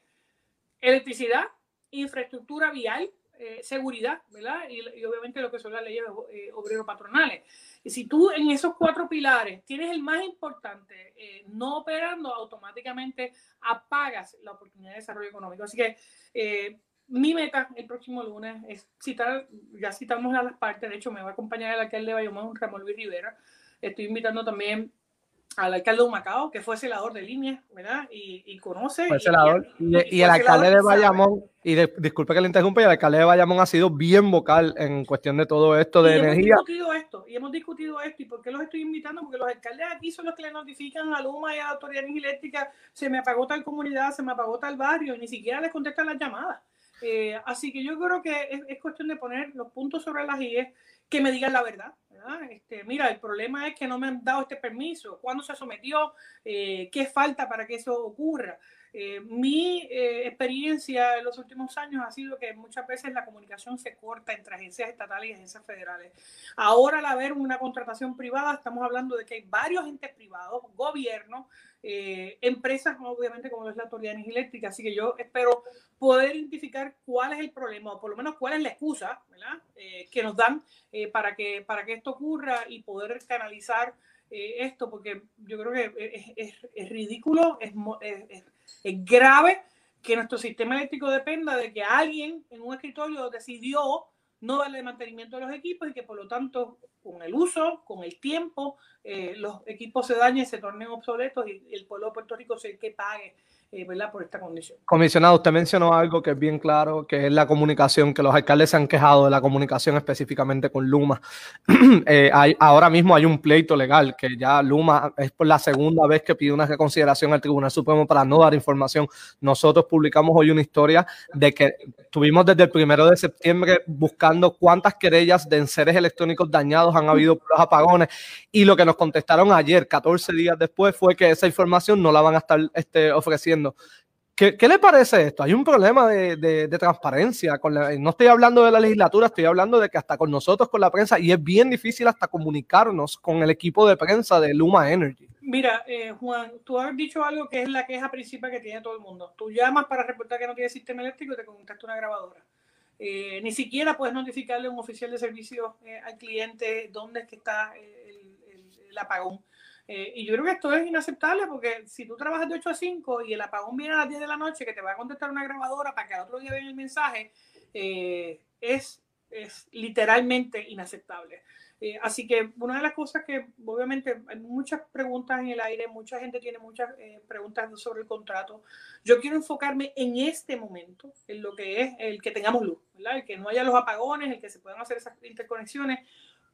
electricidad, infraestructura vial, eh, seguridad, ¿verdad? Y, y obviamente lo que son las leyes eh, obrero-patronales. Y si tú en esos cuatro pilares tienes el más importante, eh, no operando, automáticamente apagas la oportunidad de desarrollo económico. Así que eh, mi meta el próximo lunes es citar, ya citamos a las partes, de hecho me va a acompañar el alcalde de Bayamón, Ramón Luis Rivera. Estoy invitando también al alcalde de Humacao, que fue celador de línea, ¿verdad? Y, y conoce. Fue celador. y- Y, y y fue el alcalde de. Bayamón, y de- disculpe que le interrumpa, y el alcalde de Bayamón ha sido bien vocal en cuestión de todo esto de y hemos energía. discutido esto, y hemos discutido esto, y por qué los estoy invitando, porque los alcaldes aquí son los que le notifican a Luma y a la Autoridad Energía Eléctrica, se me apagó tal comunidad, se me apagó tal barrio, y ni siquiera les contestan las llamadas. Eh, así que yo creo que es, es cuestión de poner los puntos sobre las IES, que me digan la verdad. Este, mira, el problema es que no me han dado este permiso, cuándo se sometió, Eh, qué falta para que eso ocurra. Eh, mi eh, experiencia en los últimos años ha sido que muchas veces la comunicación se corta entre agencias estatales y agencias federales. Ahora, al haber una contratación privada, estamos hablando de que hay varios entes privados, gobiernos, eh, empresas, obviamente, como es la Autoridad de Eléctrica. Así que yo espero poder identificar cuál es el problema, o por lo menos cuál es la excusa que nos dan para, que, para que esto ocurra y poder canalizar esto, porque yo creo que es, es- es ridículo, es- grave que nuestro sistema eléctrico dependa de que alguien en un escritorio decidió no darle mantenimiento a los equipos y que por lo tanto con el uso, con el tiempo, eh, los equipos se dañen, se tornen obsoletos y el pueblo de Puerto Rico el que pague eh. Comisionado, usted mencionó algo que es bien claro, que es la comunicación, que los alcaldes se han quejado de la comunicación específicamente con Luma. Eh, ahora mismo hay un pleito legal que ya Luma es por la segunda vez que pide una reconsideración al Tribunal Supremo para no dar información. Nosotros publicamos hoy una historia de que tuvimos desde el primero de septiembre buscando cuántas querellas de enseres electrónicos dañados han habido por los apagones y lo que nos contestaron ayer, 14 días después, fue que esa información no la van a estar este, ofreciendo. ¿Qué, qué le parece esto? Hay un problema de, de- de transparencia. Con la- no estoy hablando de la legislatura, estoy hablando de que hasta con nosotros, con la prensa, y es bien difícil hasta comunicarnos con el equipo de prensa de Luma Energy. Mira, eh, Juan, tú has dicho algo que es la queja principal que tiene todo el mundo. Tú llamas para reportar que no tiene sistema eléctrico y te contesta una grabadora. Eh, ni siquiera puedes notificarle a un oficial de servicio eh, al cliente dónde es que está eh, el, el- el apagón. Eh, y yo creo que esto es inaceptable porque si tú trabajas de 8 a 5 y el apagón viene a las 10 de la noche, que te va a contestar una grabadora para que al otro día vean el mensaje, eh, es, es literalmente inaceptable. Eh, así que una de las cosas que obviamente hay muchas preguntas en el aire, mucha gente tiene muchas preguntas sobre el contrato. Yo quiero enfocarme en este momento, en lo que es el que tengamos luz, el que no haya los apagones, el que se puedan hacer esas interconexiones,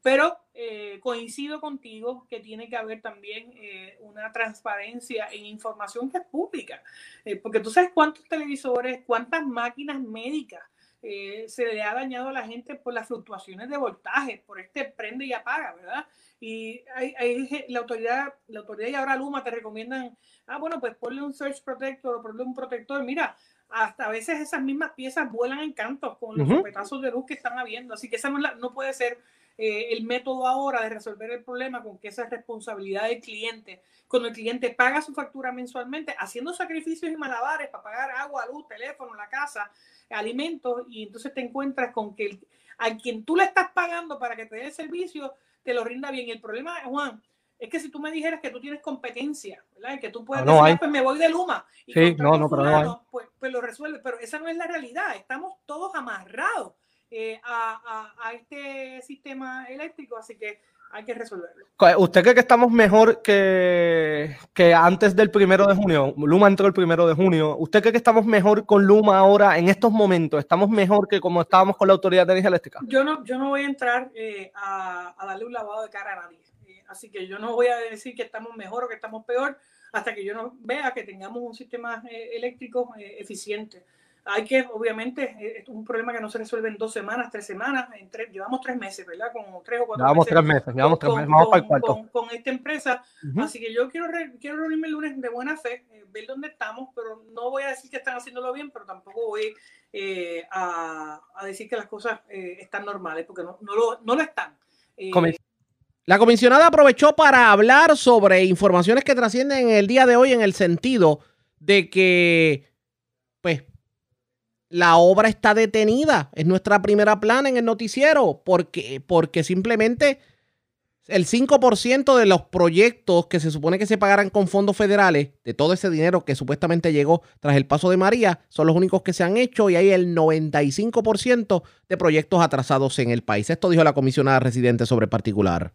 pero eh, coincido contigo que tiene que haber también eh, una transparencia en información que es pública, Eh, porque tú sabes cuántos televisores, cuántas máquinas médicas eh, se le ha dañado a la gente por las fluctuaciones de voltaje, por este prende y apaga, ¿verdad? Y hay, la autoridad, la autoridad y ahora Luma te recomiendan, ah, bueno, pues ponle un surge protector o ponle un protector. Mira, hasta a veces esas mismas piezas vuelan en cantos con los Ujú. sopetazos de luz que están habiendo. Así que esa no, la- no puede ser eh, el método ahora de resolver el problema con que esa es responsabilidad del cliente. Cuando el cliente paga su factura mensualmente, haciendo sacrificios y malabares para pagar agua, luz, teléfono, la casa, alimentos, y entonces te encuentras con que el- a quien tú le estás pagando para que te dé el servicio, te lo rinda bien. Y el problema, Juan, es que si tú me dijeras que tú tienes competencia, ¿verdad? Y que tú puedes No, no decir. "Ah, pues me voy de Luma. Y Sí, no, no, pero fulano", pues, pues lo resuelve. Pero esa no es la realidad. Estamos todos amarrados eh, a, a- a este sistema eléctrico, así que hay que resolverlo. ¿Usted cree que estamos mejor que, que antes del primero de junio? Luma entró el primero de junio. ¿Usted cree que estamos mejor con Luma ahora en estos momentos? ¿Estamos mejor que como estábamos con la Autoridad de Energía Eléctrica? Yo no, yo no voy a entrar eh, a, a darle un lavado de cara a nadie. Eh, así que yo no voy a decir que estamos mejor o que estamos peor hasta que yo no vea que tengamos un sistema eh, eléctrico eh, eficiente. Hay que, obviamente, es un problema que no se resuelve en dos semanas, tres semanas, en tres, llevamos tres meses, ¿verdad? Con tres o cuatro llevamos meses. tres meses, llevamos tres meses, vamos con, para el cuarto. Con, con esta empresa. Ujú. Así que yo quiero, re- quiero reunirme el lunes de buena fe, eh, ver dónde estamos, pero no voy a decir que están haciéndolo bien, pero tampoco voy eh, a, a decir que las cosas eh, están normales, porque no, no, lo, no lo están. Eh, La comisionada aprovechó para hablar sobre informaciones que trascienden en el día de hoy en el sentido de que, pues, la obra está detenida. Es nuestra primera plana en el noticiero porque, porque simplemente el 5% de los proyectos que se supone que se pagarán con fondos federales, de todo ese dinero que supuestamente llegó tras el paso de María, son los únicos que se han hecho y hay el 95% de proyectos atrasados en el país. Esto dijo la comisionada residente sobre particular.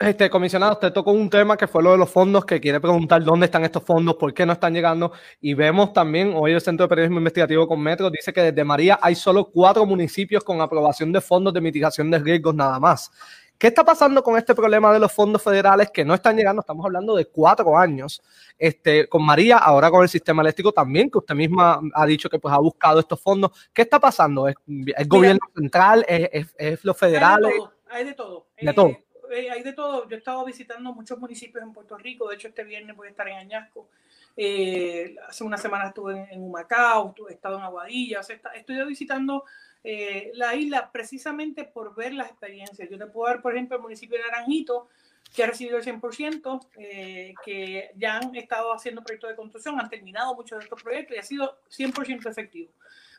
Este, comisionado, usted tocó un tema que fue lo de los fondos, que quiere preguntar dónde están estos fondos, por qué no están llegando. Y vemos también, hoy el Centro de Periodismo Investigativo con Metro dice que desde María hay solo cuatro municipios con aprobación de fondos de mitigación de riesgos nada más. ¿Qué está pasando con este problema de los fondos federales que no están llegando? Estamos hablando de cuatro años. Este, con María, ahora con el sistema eléctrico también, que usted misma ha dicho que pues, ha buscado estos fondos. ¿Qué está pasando? ¿Es el gobierno central? ¿Es, es, es los federales? Hay de todo. Hay de todo. De todo. Eh, hay de todo. Yo he estado visitando muchos municipios en Puerto Rico. De hecho, este viernes voy a estar en Añasco. Eh, hace una semana estuve en, Humacao, he estado en Aguadilla. O sea, está- estoy visitando eh, la isla precisamente por ver las experiencias. Yo te puedo dar, por ejemplo, el municipio de Naranjito, que ha recibido el 100%, eh, que ya han estado haciendo proyectos de construcción, han terminado muchos de estos proyectos y ha sido 100% efectivo.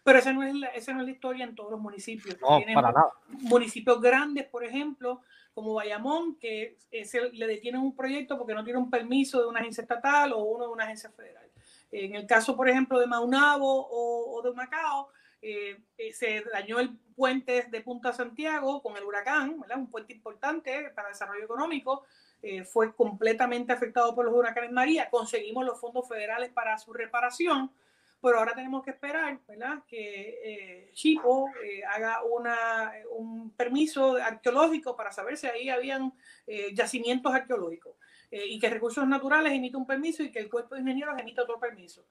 Pero esa no, es la, esa no es la historia en todos los municipios. No, para nada. municipios grandes, por ejemplo, como Bayamón, que se le detienen un proyecto porque no tiene un permiso de una agencia estatal o uno de una agencia federal. En el caso, por ejemplo, de Maunabo o, o de Macao, eh, eh, se dañó el puente de Punta Santiago con el huracán, ¿verdad? un puente importante para desarrollo económico. eh, fue completamente afectado por los huracanes María. Conseguimos los fondos federales para su reparación, pero ahora tenemos que esperar ¿verdad? que eh, Chipo eh, haga una, un permiso arqueológico para saber si ahí habían eh, yacimientos arqueológicos eh, y que Recursos Naturales emita un permiso y que el Cuerpo de Ingenieros emita otro permiso.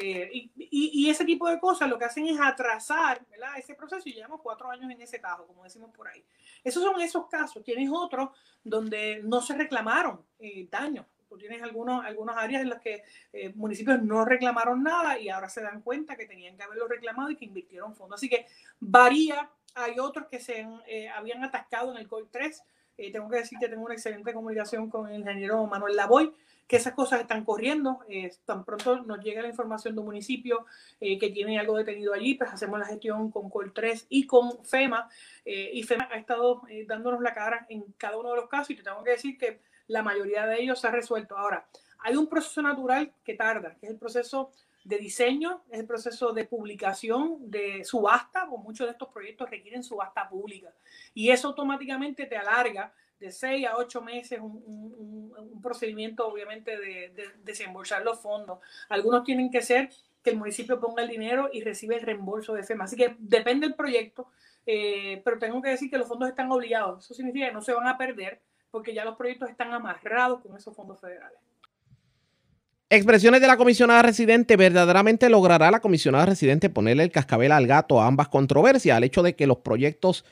Y, y- ese tipo de cosas lo que hacen es atrasar ¿verdad? ese proceso y llevamos cuatro años en ese tajo, como decimos por ahí. Esos son esos casos. Tienes otros donde no se reclamaron daños. Tú tienes algunos, algunas áreas en las que eh, municipios no reclamaron nada y ahora se dan cuenta que tenían que haberlo reclamado y que invirtieron fondos. Así que varía. Hay otros que se eh, habían atascado en el COI 3. Eh, tengo que decir que tengo una excelente comunicación con el ingeniero Manuel Lavoy, que esas cosas están corriendo. Eh, tan pronto nos llega la información de un municipio eh, que tiene algo detenido allí, pues hacemos la gestión con COL 3 y con FEMA. eh, y FEMA ha estado eh, dándonos la cara en cada uno de los casos y te tengo que decir que la mayoría de ellos se ha resuelto. Ahora, hay un proceso natural que tarda, que es el proceso de diseño, es el proceso de publicación, de subasta, porque muchos de estos proyectos requieren subasta pública. Y eso automáticamente te alarga de seis a ocho meses un, procedimiento, obviamente, de, de desembolsar los fondos. Algunos tienen que ser que el municipio ponga el dinero y recibe el reembolso de FEMA. Así que depende del proyecto, eh, pero tengo que decir que los fondos están obligados. Eso significa que no se van a perder porque ya los proyectos están amarrados con esos fondos federales. Expresiones de la comisionada residente. ¿Verdaderamente logrará la comisionada residente ponerle el cascabel al gato a ambas controversias? Al hecho de que los proyectos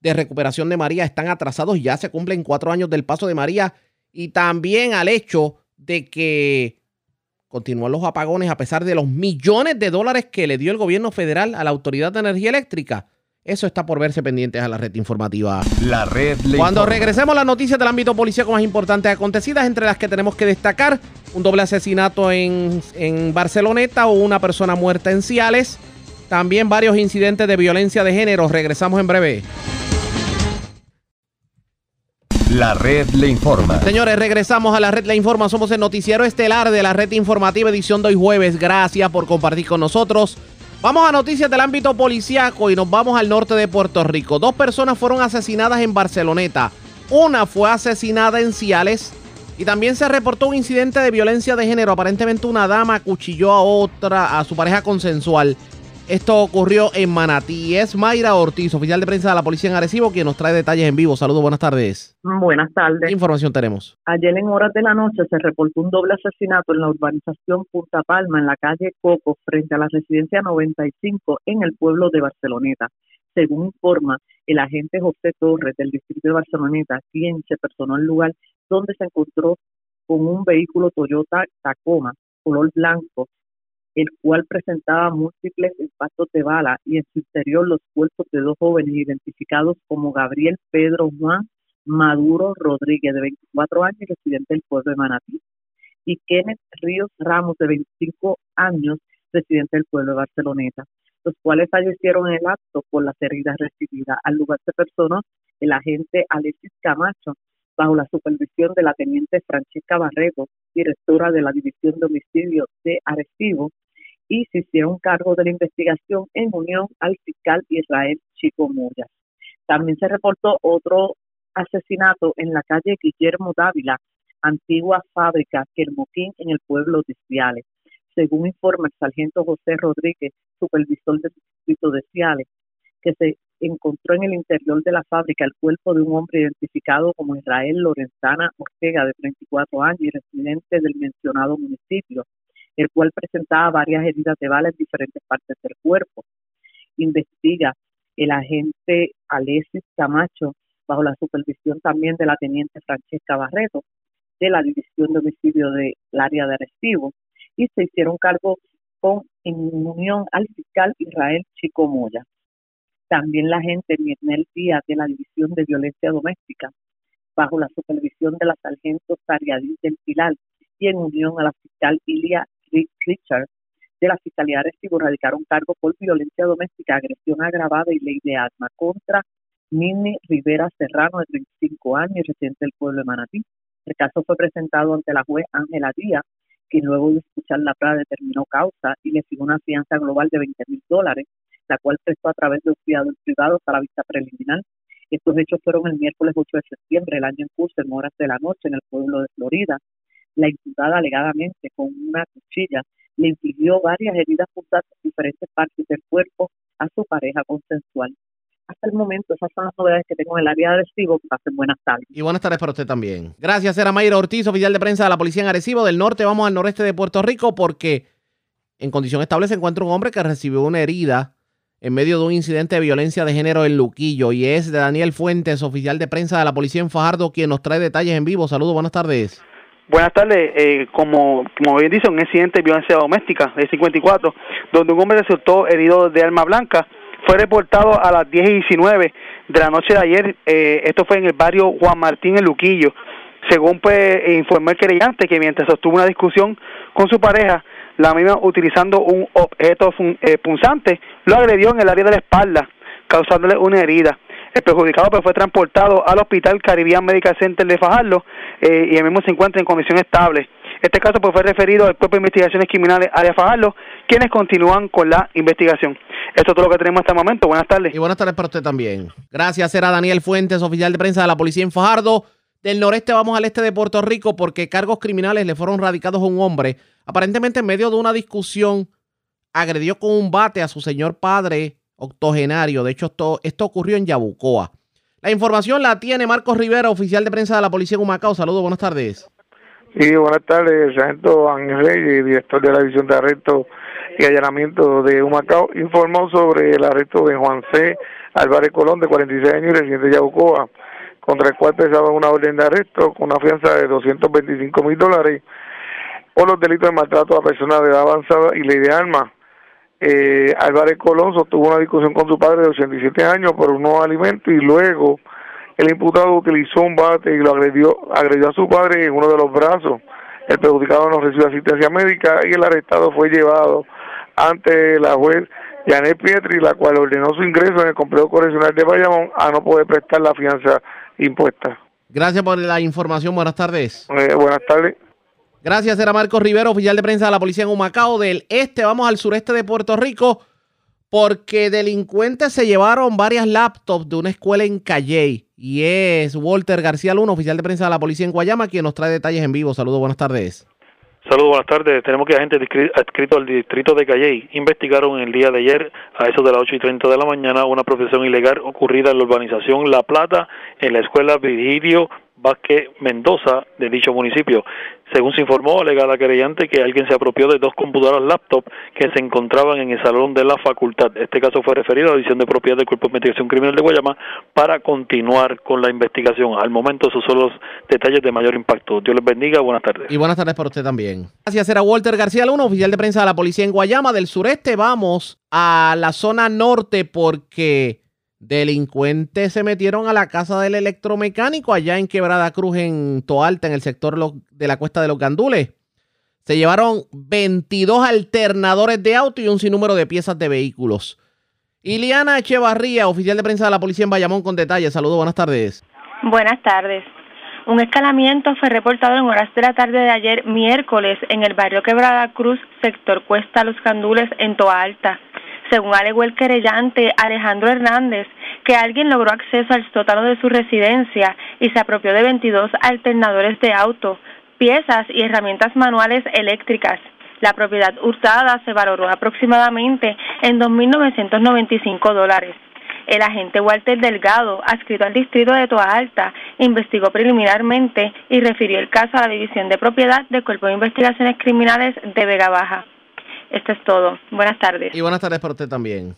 de recuperación de María están atrasados, ya se cumplen cuatro años del paso de María, y también al hecho de que continúan los apagones a pesar de los millones de dólares que le dio el gobierno federal a la Autoridad de Energía Eléctrica. Eso está por verse pendientes a la red informativa. La red le Cuando informa. regresemos las noticias del ámbito policíaco más importantes acontecidas, entre las que tenemos que destacar un doble asesinato en, en Barceloneta o una persona muerta en Ciales, también varios incidentes de violencia de género. Regresamos en breve. La red le informa. Señores, regresamos a la red La Informa. Somos el noticiero estelar de la red informativa edición de hoy jueves. Gracias por compartir con nosotros. Vamos a noticias del ámbito policíaco y nos vamos al norte de Puerto Rico. Dos personas fueron asesinadas en Barceloneta. Una fue asesinada en Ciales y también se reportó un incidente de violencia de género. Aparentemente una dama acuchilló a otra, a su pareja consensual Esto ocurrió en Manatí. Es Mayra Ortiz, oficial de prensa de la policía en Arecibo, quien nos trae detalles en vivo. Saludos, buenas tardes. Buenas tardes. ¿Qué información tenemos? Ayer en horas de la noche se reportó un doble asesinato en la urbanización Punta Palma, en la calle Coco, frente a la residencia 95 en el pueblo de Barceloneta. Según informa el agente José Torres del distrito de Barceloneta, quien se personó al lugar donde se encontró con un vehículo Toyota Tacoma color blanco el cual presentaba múltiples impactos de bala y en su interior los cuerpos de dos jóvenes identificados como Gabriel Pedro Juan Maduro Rodríguez, de 24 años, residente del pueblo de Manatí, y Kenneth Ríos Ramos, de 25 años, residente del pueblo de Barceloneta, los cuales fallecieron en el acto por las heridas recibidas. Al lugar se personó el agente Alexis Camacho, bajo la supervisión de la teniente Francesca Barreto, directora de la División de Homicidios de Arecibo, y se hicieron cargo de la investigación en unión al fiscal Israel Chico Moya. También se reportó otro asesinato en la calle Guillermo Dávila, antigua fábrica Quermoquín en el pueblo de Ciales. Según informa el sargento José Rodríguez, supervisor del distrito de Ciales, que se encontró en el interior de la fábrica el cuerpo de un hombre identificado como Israel Lorenzana Ortega, de 34 años y residente del mencionado municipio el cual presentaba varias heridas de bala en diferentes partes del cuerpo. Investiga el agente Alexis Camacho, bajo la supervisión también de la teniente Francesca Barreto, de la División de Homicidio del área de Arecibo, y se hicieron cargo con en unión al fiscal Israel Chico Moya. También la agente Mirnel Díaz de la División de Violencia Doméstica, bajo la supervisión de la sargento Sariadí del Pilar y en unión a la fiscal Ilia Richard de la Fiscalía de Recibo radicaron cargo por violencia doméstica, agresión agravada y ley de arma contra Mini Rivera Serrano, de 35 años, residente del pueblo de Manatí. El caso fue presentado ante la juez Ángela Díaz, quien luego de escuchar la prueba determinó causa y le fijó una fianza global de 20 mil dólares, la cual prestó a través de un cuidado privado para la vista preliminar. Estos hechos fueron el miércoles 8 de septiembre, el año en curso, en horas de la noche, en el pueblo de Florida la imputada alegadamente con una cuchilla le infligió varias heridas punzantes en diferentes partes del cuerpo a su pareja consensual. Hasta el momento, esas son las novedades que tengo en el área de Arecibo. Que pasen buenas tardes. Y buenas tardes para usted también. Gracias, era Mayra Ortiz, oficial de prensa de la Policía en Arecibo. Del norte vamos al noreste de Puerto Rico porque en condición estable se encuentra un hombre que recibió una herida en medio de un incidente de violencia de género en Luquillo. Y es de Daniel Fuentes, oficial de prensa de la Policía en Fajardo, quien nos trae detalles en vivo. Saludos, buenas tardes. Buenas tardes. Eh, como, como bien dice, un incidente de violencia doméstica de 54, donde un hombre resultó herido de arma blanca, fue reportado a las 10 y 19 de la noche de ayer. Eh, esto fue en el barrio Juan Martín, en Luquillo. Según pues, informó el creyente que mientras sostuvo una discusión con su pareja, la misma utilizando un objeto eh, punzante, lo agredió en el área de la espalda, causándole una herida. El perjudicado pues, fue transportado al Hospital Caribbean Medical Center de Fajardo eh, y el mismo se encuentra en condición estable. Este caso pues, fue referido al Cuerpo de Investigaciones Criminales Área Fajardo, quienes continúan con la investigación. Esto es todo lo que tenemos hasta el momento. Buenas tardes. Y buenas tardes para usted también. Gracias, era Daniel Fuentes, oficial de prensa de la Policía en Fajardo. Del noreste vamos al este de Puerto Rico porque cargos criminales le fueron radicados a un hombre. Aparentemente en medio de una discusión agredió con un bate a su señor padre octogenario. De hecho, esto, esto ocurrió en Yabucoa. La información la tiene Marcos Rivera, oficial de prensa de la Policía de Humacao. Saludos, buenas tardes. Sí, buenas tardes, sargento Ángel Reyes, director de la División de Arresto y Allanamiento de Humacao, informó sobre el arresto de Juan C. Álvarez Colón, de 46 años y residente de Yabucoa, contra el cual pesaba una orden de arresto con una fianza de 225 mil dólares por los delitos de maltrato a personas de edad avanzada y ley de armas eh, Álvarez Colón sostuvo una discusión con su padre de 87 años por un nuevo alimento y luego el imputado utilizó un bate y lo agredió, agredió a su padre en uno de los brazos. El perjudicado no recibió asistencia médica y el arrestado fue llevado ante la juez Janet Pietri, la cual ordenó su ingreso en el complejo correccional de Bayamón a no poder prestar la fianza impuesta. Gracias por la información. Buenas tardes. Eh, buenas tardes. Gracias, era Marcos Rivero, oficial de prensa de la policía en Humacao. Del este vamos al sureste de Puerto Rico porque delincuentes se llevaron varias laptops de una escuela en Calley. Y es Walter García Luna, oficial de prensa de la policía en Guayama, quien nos trae detalles en vivo. Saludos, buenas tardes. Saludos, buenas tardes. Tenemos que agentes adscritos al distrito de Calley investigaron el día de ayer, a eso de las 8 y 30 de la mañana, una profesión ilegal ocurrida en la urbanización La Plata, en la escuela Virgilio Vázquez Mendoza de dicho municipio. Según se informó, alega la querellante que alguien se apropió de dos computadoras laptop que se encontraban en el salón de la facultad. Este caso fue referido a la División de Propiedad del Cuerpo de Investigación Criminal de Guayama para continuar con la investigación. Al momento, esos son los detalles de mayor impacto. Dios les bendiga. Buenas tardes. Y buenas tardes para usted también. Gracias, era Walter García Luna, oficial de prensa de la policía en Guayama del sureste. Vamos a la zona norte porque Delincuentes se metieron a la casa del electromecánico allá en Quebrada Cruz, en Toalta, en el sector de la Cuesta de los Gandules. Se llevaron 22 alternadores de auto y un sinnúmero de piezas de vehículos. Iliana Echevarría, oficial de prensa de la policía en Bayamón, con detalles. Saludos, buenas tardes. Buenas tardes. Un escalamiento fue reportado en horas de la tarde de ayer, miércoles, en el barrio Quebrada Cruz, sector Cuesta Los Gandules, en Toa Alta según alegó el querellante Alejandro Hernández, que alguien logró acceso al sótano de su residencia y se apropió de 22 alternadores de auto, piezas y herramientas manuales eléctricas. La propiedad hurtada se valoró aproximadamente en 2.995 dólares. El agente Walter Delgado, adscrito al distrito de Toa Alta, investigó preliminarmente y refirió el caso a la División de Propiedad del Cuerpo de Investigaciones Criminales de Vega Baja. Esto es todo. Buenas tardes. Y buenas tardes para usted también.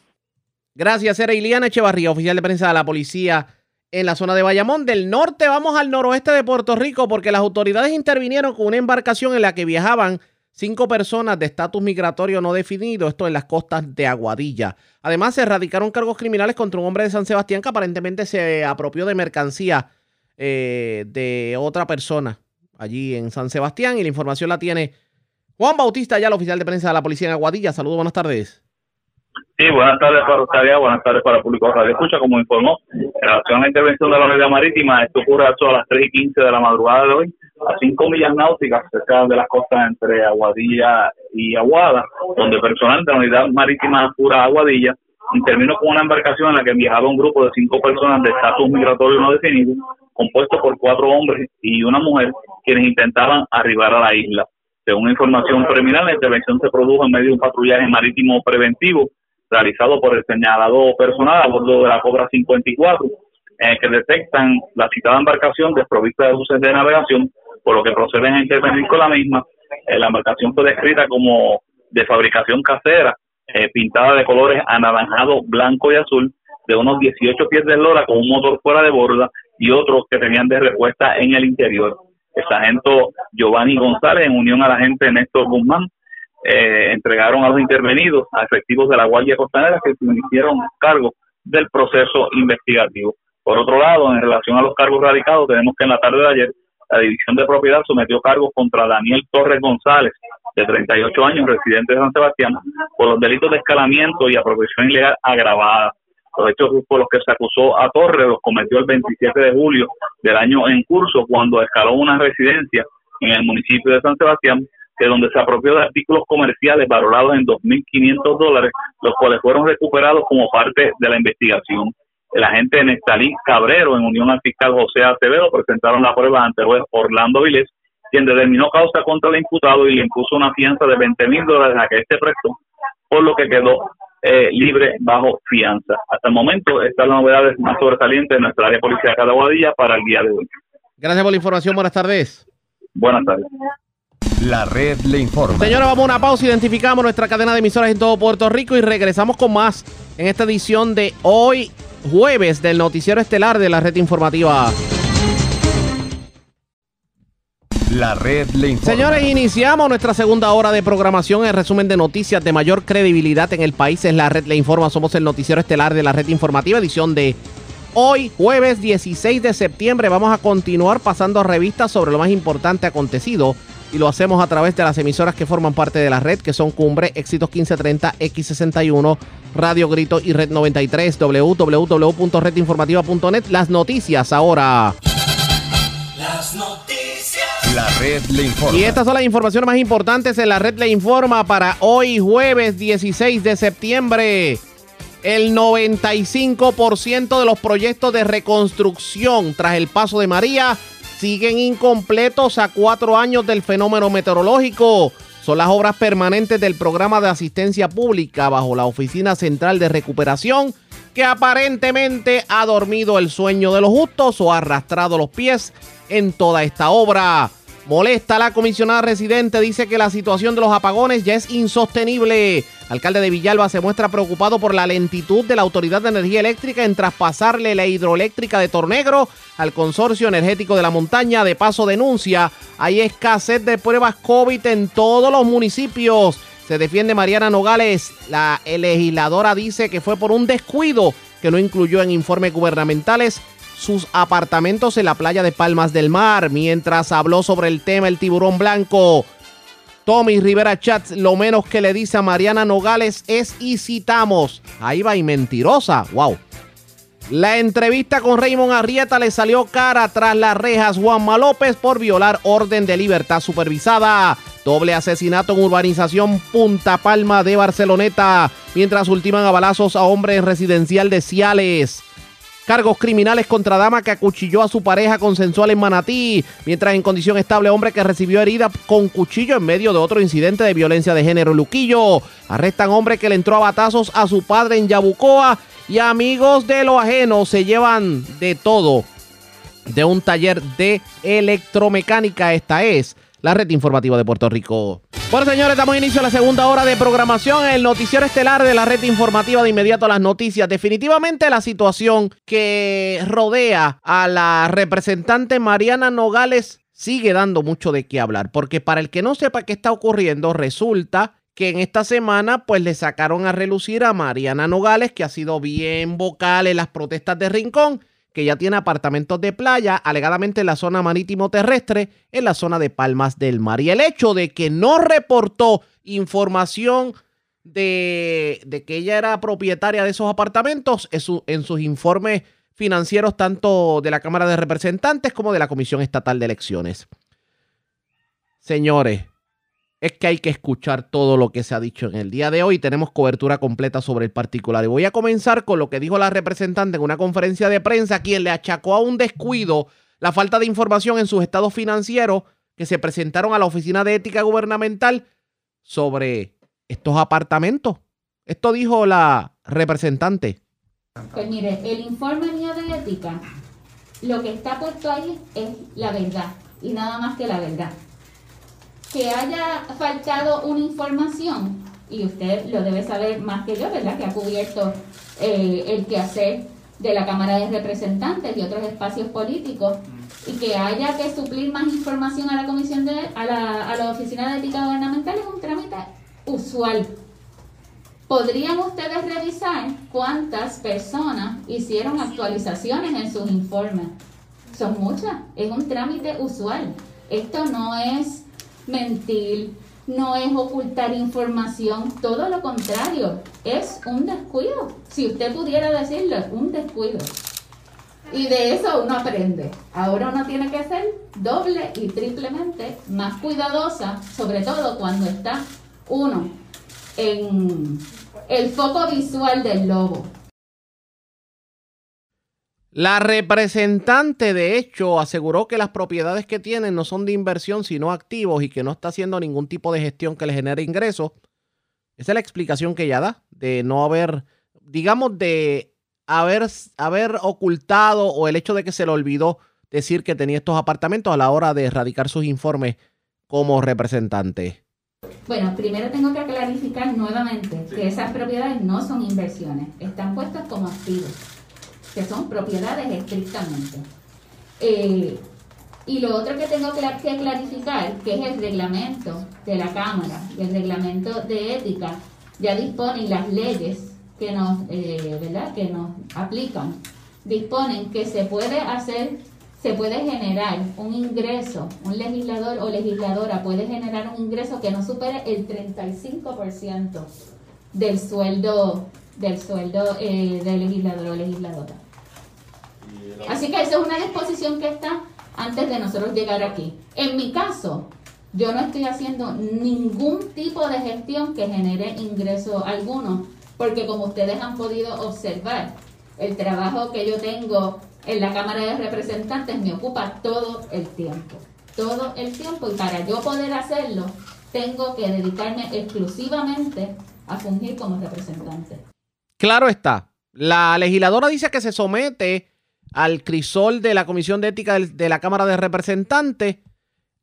Gracias, era Iliana Echevarría, oficial de prensa de la policía en la zona de Bayamón. Del norte vamos al noroeste de Puerto Rico porque las autoridades intervinieron con una embarcación en la que viajaban cinco personas de estatus migratorio no definido, esto en las costas de Aguadilla. Además, se erradicaron cargos criminales contra un hombre de San Sebastián que aparentemente se apropió de mercancía eh, de otra persona allí en San Sebastián y la información la tiene Juan Bautista, ya el oficial de prensa de la policía en Aguadilla. Saludos, buenas tardes. Sí, buenas tardes para usted, buenas tardes para el público Radio Escucha. Como informó, en relación a la intervención de la Unidad Marítima, esto ocurre a las 3 y 15 de la madrugada de hoy, a 5 millas náuticas cerca de las costas entre Aguadilla y Aguada, donde personal de la Unidad Marítima Pura Aguadilla intervino con una embarcación en la que viajaba un grupo de cinco personas de estatus migratorio no definido, compuesto por cuatro hombres y una mujer, quienes intentaban arribar a la isla. Según información preliminar, la intervención se produjo en medio de un patrullaje marítimo preventivo realizado por el señalado personal a bordo de la Cobra 54, en el que detectan la citada embarcación desprovista de luces de navegación, por lo que proceden a intervenir con la misma. Eh, la embarcación fue descrita como de fabricación casera, eh, pintada de colores anaranjado, blanco y azul, de unos 18 pies de lora con un motor fuera de borda y otros que tenían de respuesta en el interior el sargento Giovanni González, en unión a la gente Néstor Guzmán, eh, entregaron a los intervenidos, a efectivos de la Guardia Costanera, que se hicieron cargo del proceso investigativo. Por otro lado, en relación a los cargos radicados, tenemos que en la tarde de ayer la División de Propiedad sometió cargos contra Daniel Torres González, de 38 años, residente de San Sebastián, por los delitos de escalamiento y apropiación ilegal agravada. Los hechos por los que se acusó a Torres los cometió el 27 de julio del año en curso cuando escaló una residencia en el municipio de San Sebastián, de donde se apropió de artículos comerciales valorados en 2.500 dólares, los cuales fueron recuperados como parte de la investigación. El agente Nestalí Cabrero, en unión al fiscal José Acevedo, presentaron la prueba ante el juez Orlando Vilés, quien determinó causa contra el imputado y le impuso una fianza de 20 mil dólares a que este prestó, por lo que quedó eh, libre bajo fianza. Hasta el momento, estas son las novedades más sobresalientes de nuestra área policial de Guadilla para el día de hoy. Gracias por la información. Buenas tardes. Buenas tardes. La red le informa. Señora, vamos a una pausa. Identificamos nuestra cadena de emisoras en todo Puerto Rico y regresamos con más en esta edición de hoy, jueves, del Noticiero Estelar de la Red Informativa. La red le informa. Señores, iniciamos nuestra segunda hora de programación. El resumen de noticias de mayor credibilidad en el país es La red le informa. Somos el noticiero estelar de la red informativa, edición de hoy, jueves 16 de septiembre. Vamos a continuar pasando revistas sobre lo más importante acontecido y lo hacemos a través de las emisoras que forman parte de la red, que son Cumbre, Éxitos 1530, X61, Radio Grito y Red 93, www.redinformativa.net. Las noticias ahora. Las noticias. Y estas son las informaciones más importantes en la red le informa para hoy jueves 16 de septiembre. El 95% de los proyectos de reconstrucción tras el paso de María siguen incompletos a cuatro años del fenómeno meteorológico. Son las obras permanentes del programa de asistencia pública bajo la Oficina Central de Recuperación que aparentemente ha dormido el sueño de los justos o ha arrastrado los pies en toda esta obra. Molesta la comisionada residente, dice que la situación de los apagones ya es insostenible. Alcalde de Villalba se muestra preocupado por la lentitud de la Autoridad de Energía Eléctrica en traspasarle la hidroeléctrica de Tornegro al Consorcio Energético de la Montaña. De paso denuncia, hay escasez de pruebas COVID en todos los municipios. Se defiende Mariana Nogales. La legisladora dice que fue por un descuido que no incluyó en informes gubernamentales sus apartamentos en la playa de Palmas del Mar. Mientras habló sobre el tema el tiburón blanco. Tommy Rivera Chats lo menos que le dice a Mariana Nogales es y citamos. Ahí va y mentirosa. Wow. La entrevista con Raymond Arrieta le salió cara tras las rejas Juanma López por violar orden de libertad supervisada. Doble asesinato en urbanización Punta Palma de Barceloneta, mientras ultiman a balazos a hombre en residencial de Ciales. Cargos criminales contra dama que acuchilló a su pareja consensual en Manatí, mientras en condición estable hombre que recibió herida con cuchillo en medio de otro incidente de violencia de género Luquillo. Arrestan hombre que le entró a batazos a su padre en Yabucoa y amigos de lo ajeno se llevan de todo de un taller de electromecánica. Esta es la red informativa de Puerto Rico. Bueno, señores, damos inicio a la segunda hora de programación, el noticiero estelar de la red informativa de inmediato a las noticias. Definitivamente la situación que rodea a la representante Mariana Nogales sigue dando mucho de qué hablar, porque para el que no sepa qué está ocurriendo, resulta que en esta semana pues le sacaron a relucir a Mariana Nogales, que ha sido bien vocal en las protestas de Rincón, que ya tiene apartamentos de playa, alegadamente en la zona marítimo terrestre, en la zona de Palmas del Mar. Y el hecho de que no reportó información de, que ella era propietaria de esos apartamentos en sus informes financieros tanto de la Cámara de Representantes como de la Comisión Estatal de Elecciones. Señores, es que hay que escuchar todo lo que se ha dicho en el día de hoy. Tenemos cobertura completa sobre el particular. Y voy a comenzar con lo que dijo la representante en una conferencia de prensa, quien le achacó a un descuido la falta de información en sus estados financieros que se presentaron a la Oficina de Ética Gubernamental sobre estos apartamentos. Esto dijo la representante. Pues mire, el informe mío de ética, lo que está puesto ahí es la verdad y nada más que la verdad que haya faltado una información, y usted lo debe saber más que yo, ¿verdad? Que ha cubierto eh, el quehacer de la Cámara de Representantes y otros espacios políticos, y que haya que suplir más información a la Comisión de, a la, a la Oficina de Ética Gubernamental es un trámite usual. ¿Podrían ustedes revisar cuántas personas hicieron actualizaciones en sus informes? Son muchas, es un trámite usual. Esto no es mentir, no es ocultar información, todo lo contrario, es un descuido. Si usted pudiera decirlo, un descuido. Y de eso uno aprende. Ahora uno tiene que ser doble y triplemente más cuidadosa, sobre todo cuando está uno en el foco visual del lobo. La representante, de hecho, aseguró que las propiedades que tienen no son de inversión, sino activos y que no está haciendo ningún tipo de gestión que le genere ingresos. Esa es la explicación que ella da, de no haber, digamos, de haber, haber ocultado o el hecho de que se le olvidó decir que tenía estos apartamentos a la hora de erradicar sus informes como representante. Bueno, primero tengo que clarificar nuevamente que esas propiedades no son inversiones, están puestas como activos que son propiedades estrictamente. Eh, y lo otro que tengo que, clarificar, que es el reglamento de la Cámara, el reglamento de ética, ya disponen las leyes que nos, eh, ¿verdad? que nos aplican, disponen que se puede hacer, se puede generar un ingreso, un legislador o legisladora puede generar un ingreso que no supere el 35% del sueldo del sueldo eh, del legislador o legisladora. Así que esa es una disposición que está antes de nosotros llegar aquí. En mi caso, yo no estoy haciendo ningún tipo de gestión que genere ingreso alguno, porque como ustedes han podido observar, el trabajo que yo tengo en la Cámara de Representantes me ocupa todo el tiempo, todo el tiempo y para yo poder hacerlo tengo que dedicarme exclusivamente a fungir como representante. Claro está, la legisladora dice que se somete al crisol de la Comisión de Ética de la Cámara de Representantes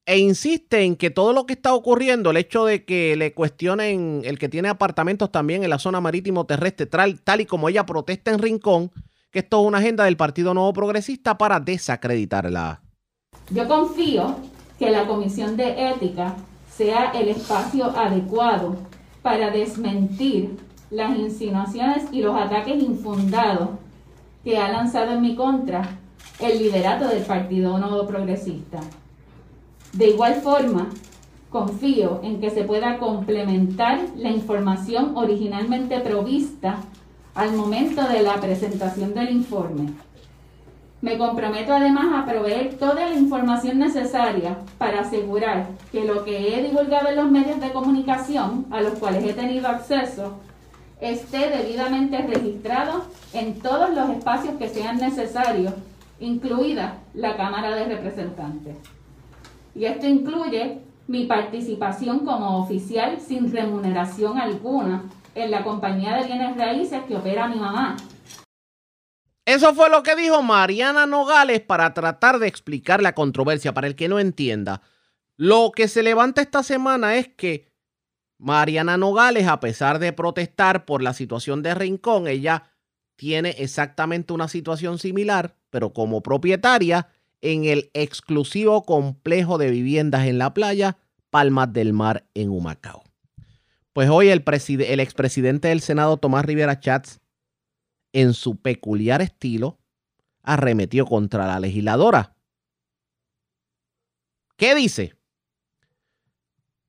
e insiste en que todo lo que está ocurriendo, el hecho de que le cuestionen el que tiene apartamentos también en la zona marítimo terrestre, tal, tal y como ella protesta en Rincón, que esto es una agenda del Partido Nuevo Progresista para desacreditarla. Yo confío que la Comisión de Ética sea el espacio adecuado para desmentir las insinuaciones y los ataques infundados que ha lanzado en mi contra el liderato del Partido Nuevo Progresista. De igual forma, confío en que se pueda complementar la información originalmente provista al momento de la presentación del informe. Me comprometo además a proveer toda la información necesaria para asegurar que lo que he divulgado en los medios de comunicación a los cuales he tenido acceso esté debidamente registrado en todos los espacios que sean necesarios, incluida la Cámara de Representantes y esto incluye mi participación como oficial sin remuneración alguna en la compañía de bienes raíces que opera mi mamá. Eso fue lo que dijo Mariana Nogales para tratar de explicar la controversia para el que no entienda. Lo que se levanta esta semana es que Mariana Nogales, a pesar de protestar por la situación de Rincón, ella tiene exactamente una situación similar, pero como propietaria en el exclusivo complejo de viviendas en la playa Palmas del Mar en Humacao. Pues hoy el, expresidente del Senado, Tomás Rivera Chats, en su peculiar estilo, arremetió contra la legisladora. ¿Qué dice?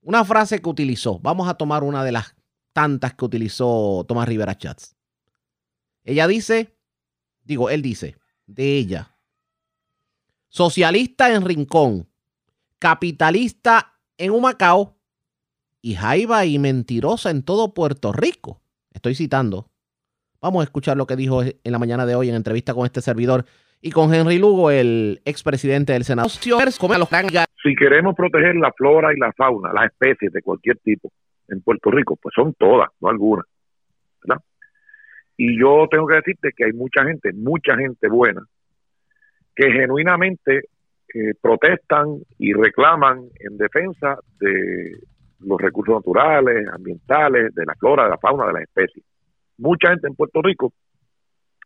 Una frase que utilizó. Vamos a tomar una de las tantas que utilizó Tomás Rivera Chats. Ella dice, digo, él dice, de ella, socialista en Rincón, capitalista en Humacao y jaiba y mentirosa en todo Puerto Rico. Estoy citando. Vamos a escuchar lo que dijo en la mañana de hoy en entrevista con este servidor y con Henry Lugo, el expresidente del Senado. Si queremos proteger la flora y la fauna, las especies de cualquier tipo en Puerto Rico, pues son todas, no algunas. ¿verdad? Y yo tengo que decirte que hay mucha gente, mucha gente buena, que genuinamente eh, protestan y reclaman en defensa de los recursos naturales, ambientales, de la flora, de la fauna, de las especies. Mucha gente en Puerto Rico,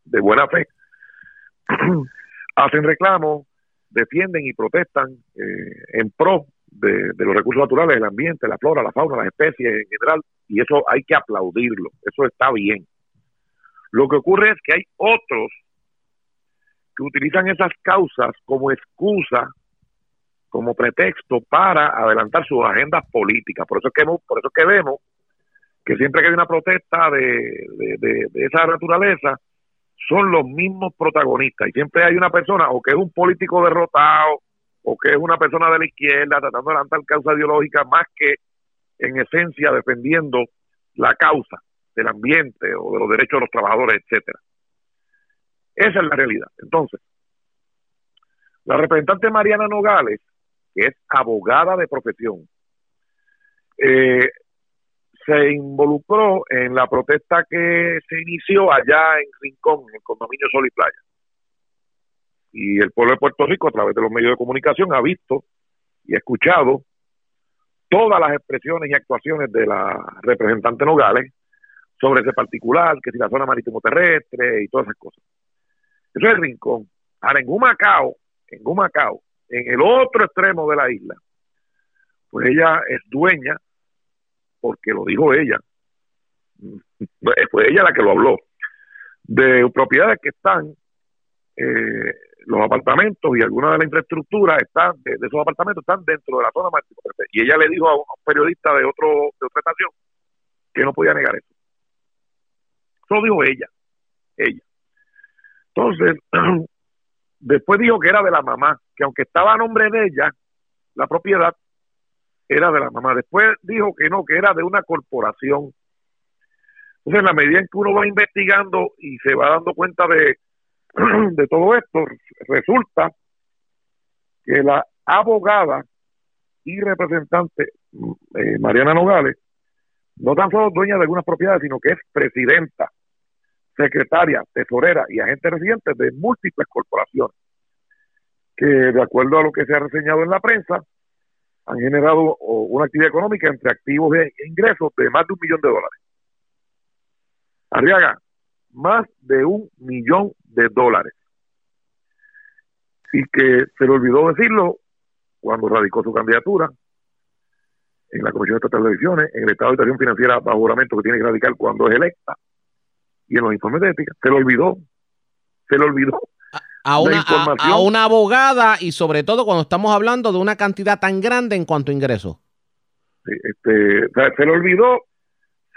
de buena fe, hacen reclamos, defienden y protestan eh, en pro de, de, los recursos naturales, el ambiente, la flora, la fauna, las especies en general, y eso hay que aplaudirlo, eso está bien. Lo que ocurre es que hay otros que utilizan esas causas como excusa, como pretexto para adelantar sus agendas políticas. Por eso es que, por eso que vemos que siempre que hay una protesta de, de, esa naturaleza, son los mismos protagonistas. Y siempre hay una persona, o que es un político derrotado, o que es una persona de la izquierda tratando de adelantar causa ideológica, más que en esencia defendiendo la causa del ambiente o de los derechos de los trabajadores, etcétera. Esa es la realidad. Entonces, la representante Mariana Nogales, que es abogada de profesión, eh, se involucró en la protesta que se inició allá en Rincón, en el condominio Sol y Playa. Y el pueblo de Puerto Rico, a través de los medios de comunicación, ha visto y escuchado todas las expresiones y actuaciones de la representante Nogales sobre ese particular, que si la zona marítimo terrestre y todas esas cosas. Eso es el rincón. Ahora, en Humacao, en Humacao, en el otro extremo de la isla, pues ella es dueña, porque lo dijo ella, fue ella la que lo habló, de propiedades que están, eh, los apartamentos y alguna de la infraestructura están, de, esos apartamentos están dentro de la zona máxima. Y ella le dijo a un periodista de, otro, de otra estación que no podía negar eso. Eso lo dijo ella, ella. Entonces, después dijo que era de la mamá, que aunque estaba a nombre de ella, la propiedad era de la mamá. Después dijo que no, que era de una corporación. Entonces, en la medida en que uno va investigando y se va dando cuenta de de todo esto, resulta que la abogada y representante eh, Mariana Nogales no tan solo dueña de algunas propiedades, sino que es presidenta, secretaria, tesorera y agente residente de múltiples corporaciones, que de acuerdo a lo que se ha reseñado en la prensa, han generado una actividad económica entre activos e ingresos de más de un millón de dólares. Arriaga, más de un millón de dólares. Y que se le olvidó decirlo cuando radicó su candidatura en la Comisión Estatal de Elecciones, en el Estado de Situación Financiera bajo juramento que tiene que radicar cuando es electa, y en los informes de ética. Se le olvidó, se le olvidó. A una, a, una abogada y sobre todo cuando estamos hablando de una cantidad tan grande en cuanto a ingresos. este, se le olvidó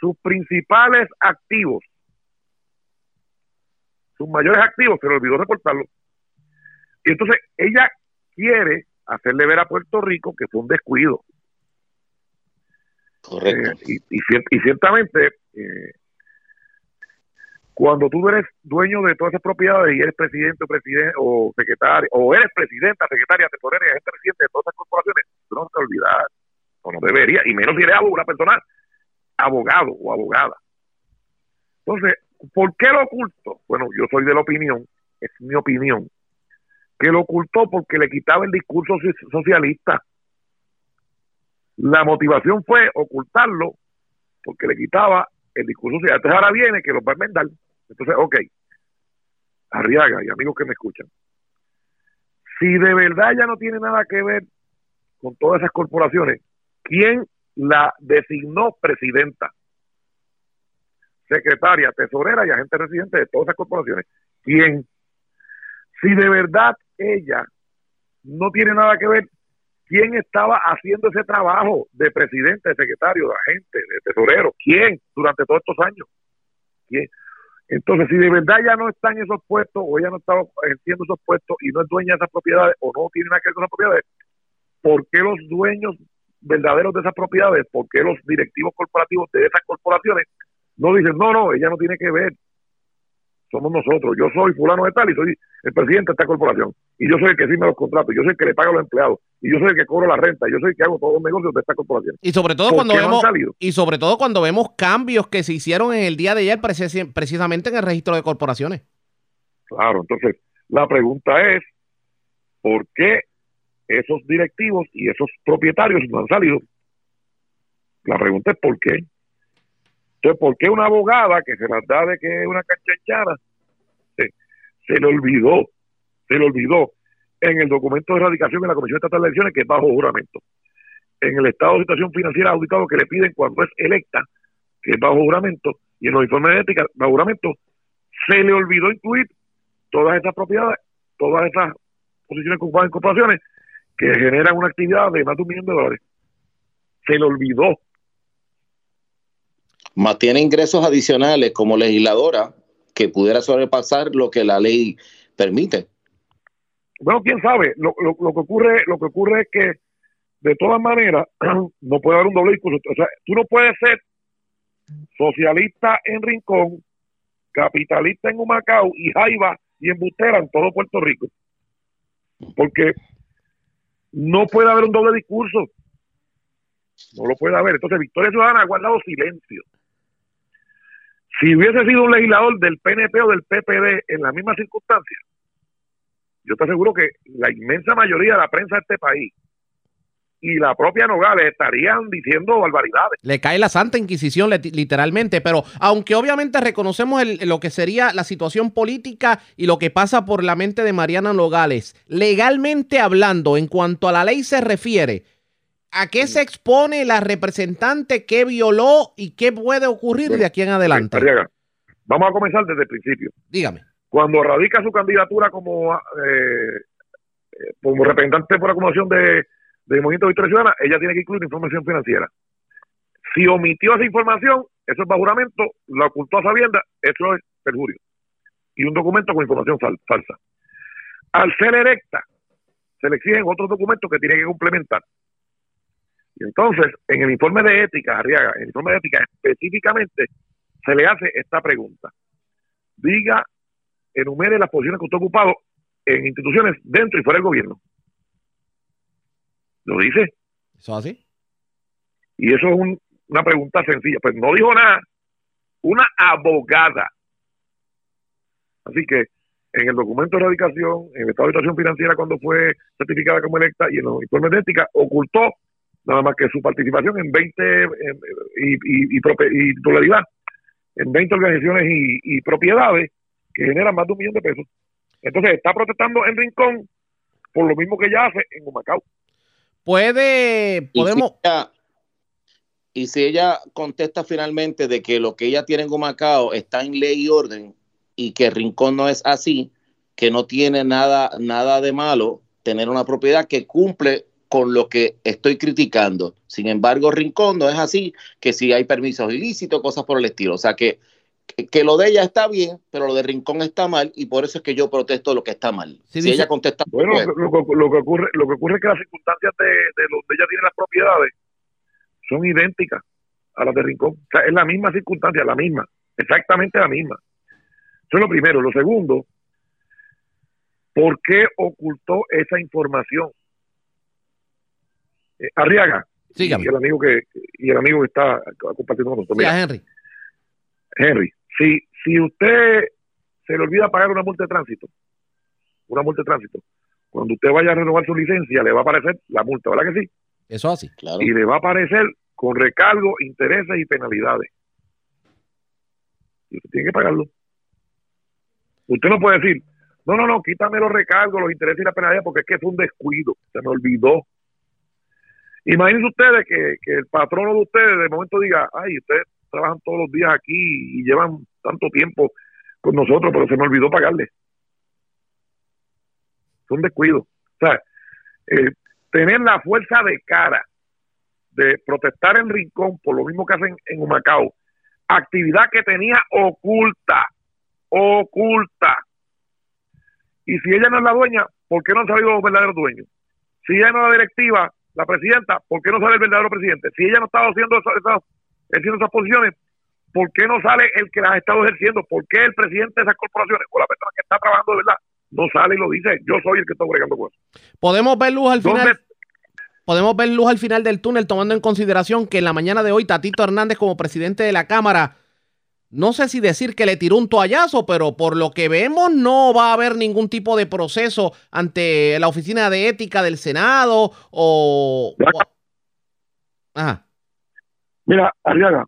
sus principales activos, sus mayores activos, se le olvidó reportarlo. Y entonces ella quiere hacerle ver a Puerto Rico que fue un descuido. Correcto. Eh, y, y, ciertamente, eh, cuando tú eres dueño de todas esas propiedades y eres presidente o presidente o secretario, o eres presidenta, secretaria, tesorera agente presidente de todas esas corporaciones, tú no te olvidas, o no debería, y menos si eres una persona abogado o abogada. Entonces, ¿por qué lo oculto? Bueno, yo soy de la opinión, es mi opinión, que lo ocultó porque le quitaba el discurso socialista. La motivación fue ocultarlo porque le quitaba el discurso social. Entonces ahora viene que lo va a enmendar. Entonces, ok, Arriaga y amigos que me escuchan, si de verdad ya no tiene nada que ver con todas esas corporaciones, ¿quién la designó presidenta? Secretaria, tesorera y agente residente de todas esas corporaciones. ¿Quién? Si de verdad ella no tiene nada que ver, ¿quién estaba haciendo ese trabajo de presidente, de secretario, de agente, de tesorero? ¿Quién durante todos estos años? ¿Quién? Entonces, si de verdad ya no está en esos puestos o ella no está ejerciendo esos puestos y no es dueña de esas propiedades o no tiene nada que ver con esas propiedades, ¿por qué los dueños verdaderos de esas propiedades, por qué los directivos corporativos de esas corporaciones no dicen, no, no, ella no tiene que ver? Somos nosotros. Yo soy fulano de tal y soy el presidente de esta corporación. Y yo soy el que firma los contratos, yo soy el que le paga a los empleados, y yo soy el que cobro la renta, yo soy el que hago todos los negocios de esta corporación. Y sobre todo cuando vemos y sobre todo cuando vemos cambios que se hicieron en el día de ayer precisamente en el registro de corporaciones. Claro, entonces la pregunta es ¿por qué esos directivos y esos propietarios no han salido? La pregunta es ¿por qué? Entonces, ¿por qué una abogada que se las da de que es una canchanchada se, se le olvidó, se le olvidó en el documento de erradicación de la Comisión Estatal de Elecciones, que es bajo juramento. En el estado de situación financiera auditado que le piden cuando es electa, que es bajo juramento, y en los informes de ética, bajo juramento, se le olvidó incluir todas esas propiedades, todas esas posiciones ocupadas en corporaciones que generan una actividad de más de un millón de dólares. Se le olvidó. Más tiene ingresos adicionales como legisladora que pudiera sobrepasar lo que la ley permite. Bueno, quién sabe. Lo, lo, que ocurre, lo que ocurre es que de todas maneras no puede haber un doble discurso. O sea, tú no puedes ser socialista en Rincón, capitalista en Humacao y Jaiba y en Butera en todo Puerto Rico. Porque no puede haber un doble discurso. No lo puede haber. Entonces, Victoria Ciudadana ha guardado silencio. Si hubiese sido un legislador del PNP o del PPD en la misma circunstancia, yo te aseguro que la inmensa mayoría de la prensa de este país y la propia Nogales estarían diciendo barbaridades. Le cae la Santa Inquisición literalmente, pero aunque obviamente reconocemos lo que sería la situación política y lo que pasa por la mente de Mariana Nogales, legalmente hablando, en cuanto a la ley se refiere, ¿a qué se expone la representante que violó y qué puede ocurrir de aquí en adelante? vamos a comenzar desde el principio. Dígame. Cuando radica su candidatura como, eh, eh, como representante por acumulación de, de Movimiento Victoria Ciudadana, ella tiene que incluir información financiera. Si omitió esa información, eso es bajo juramento, la ocultó a sabienda, eso es perjurio. Y un documento con información falsa. Al ser electa, se le exigen otros documentos que tiene que complementar. Y entonces, en el informe de ética, Arriaga, en el informe de ética específicamente, se le hace esta pregunta. Diga enumere las posiciones que usted ha ocupado en instituciones dentro y fuera del gobierno. ¿Lo dice? ¿Eso así? Y eso es un- una pregunta sencilla. Pues no dijo nada. Una abogada. Así que en el documento de erradicación, en el estado de situación financiera cuando fue certificada como electa y en los informes de ética, ocultó nada más que su participación en 20 em, y, y, y, prope- y titularidad en 20 organizaciones y, y propiedades que generan más de un millón de pesos. Entonces está protestando en Rincón por lo mismo que ella hace en Humacao. Puede, Y podemos, si ella- y si ella contesta finalmente de que lo que ella tiene en Humacao está en ley y orden y que Rincón no es así, que no tiene nada, nada de malo tener una propiedad que cumple con lo que estoy criticando. Sin embargo, Rincón no es así, que si hay permisos ilícitos, cosas por el estilo. O sea, que, que, lo de ella está bien, pero lo de Rincón está mal y por eso es que yo protesto lo que está mal. Sí, si dice- ella contesta... Bueno, pues, lo, lo- lo que ocurre, lo que ocurre es que las circunstancias de, de donde ella tiene las propiedades son idénticas a las de Rincón. O sea, es la misma circunstancia, la misma, exactamente la misma. Eso es lo primero. Lo segundo, ¿por qué ocultó esa información? Eh, Arriaga, y el amigo que y el amigo que está compartiendo con nosotros. Sí, Mira, a Henry. Henry, si, si usted se le olvida pagar una multa de tránsito, una multa de tránsito, cuando usted vaya a renovar su licencia, le va a aparecer la multa, ¿verdad que sí? Eso así. Y le va a aparecer con recargo, intereses y penalidades. Y usted tiene que pagarlo. Usted no puede decir, no, no, no, quítame los recargos, los intereses y las penalidades, porque es que fue un descuido, se me olvidó. Imagínense ustedes que, que el patrono de ustedes de momento diga, ay, ustedes trabajan todos los días aquí y llevan tanto tiempo con nosotros, pero se me olvidó pagarles. Es un descuido. O sea, eh, tener la fuerza de cara de protestar en Rincón por lo mismo que hacen en Humacao, actividad que tenía oculta, oculta. Y si ella no es la dueña, ¿por qué no han salido los verdaderos dueños? Si ella no es la directiva, la presidenta, ¿por qué no sale el verdadero presidente? Si ella no estaba haciendo esas, esas- ejerciendo esas posiciones, ¿por qué no sale el que las ha estado ejerciendo? ¿Por qué el presidente de esas corporaciones o la persona que está trabajando de verdad no sale y lo dice? Yo soy el que está bregando con eso. Podemos ver luz al ¿Dónde- final. Podemos ver luz al final del túnel, tomando en consideración que en la mañana de hoy Tatito Hernández, como presidente de la Cámara, no sé si decir que le tiró un toallazo, pero por lo que vemos no va a haber ningún tipo de proceso ante la oficina de ética del Senado o. o- Ajá. Mira, Arriaga,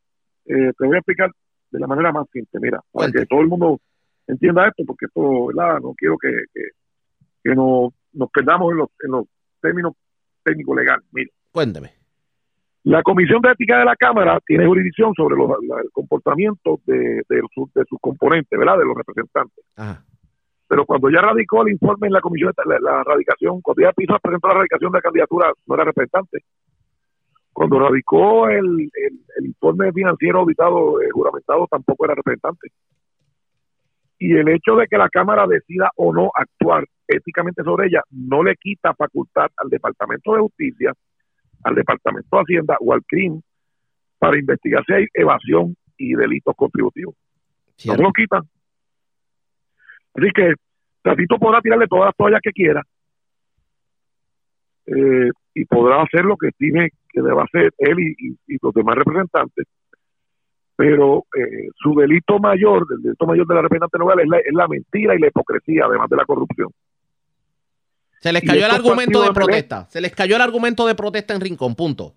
eh, te voy a explicar de la manera más simple, mira, para que todo el mundo entienda esto, porque esto, ¿verdad? No quiero que, que, que nos, nos perdamos en los, en los términos técnicos legales. Mira, Cuénteme. La Comisión de Ética de la Cámara tiene jurisdicción sobre los, la- el comportamiento de, de, sus- de sus componentes, ¿verdad? De los representantes. Ajá. Pero cuando ya radicó el informe en la comisión, la, la radicación, cuando ya Pisa presentó la radicación de la candidatura, no era representante. Cuando radicó el, el, el informe financiero auditado, eh, juramentado, tampoco era representante. Y el hecho de que la Cámara decida o no actuar éticamente sobre ella no le quita facultad al Departamento de Justicia, al Departamento de Hacienda o al CRIM para investigar si hay evasión y delitos contributivos. No se lo quitan. Así que Tatito podrá tirarle todas las toallas que quiera eh, y podrá hacer lo que estime que deba hacer él y, y- y los demás representantes. Pero eh, su delito mayor, el delito mayor de la representante Nogales es la, es la mentira y la hipocresía, además de la corrupción. Se les cayó el argumento de protesta. Se les cayó el argumento de protesta en Rincón, punto.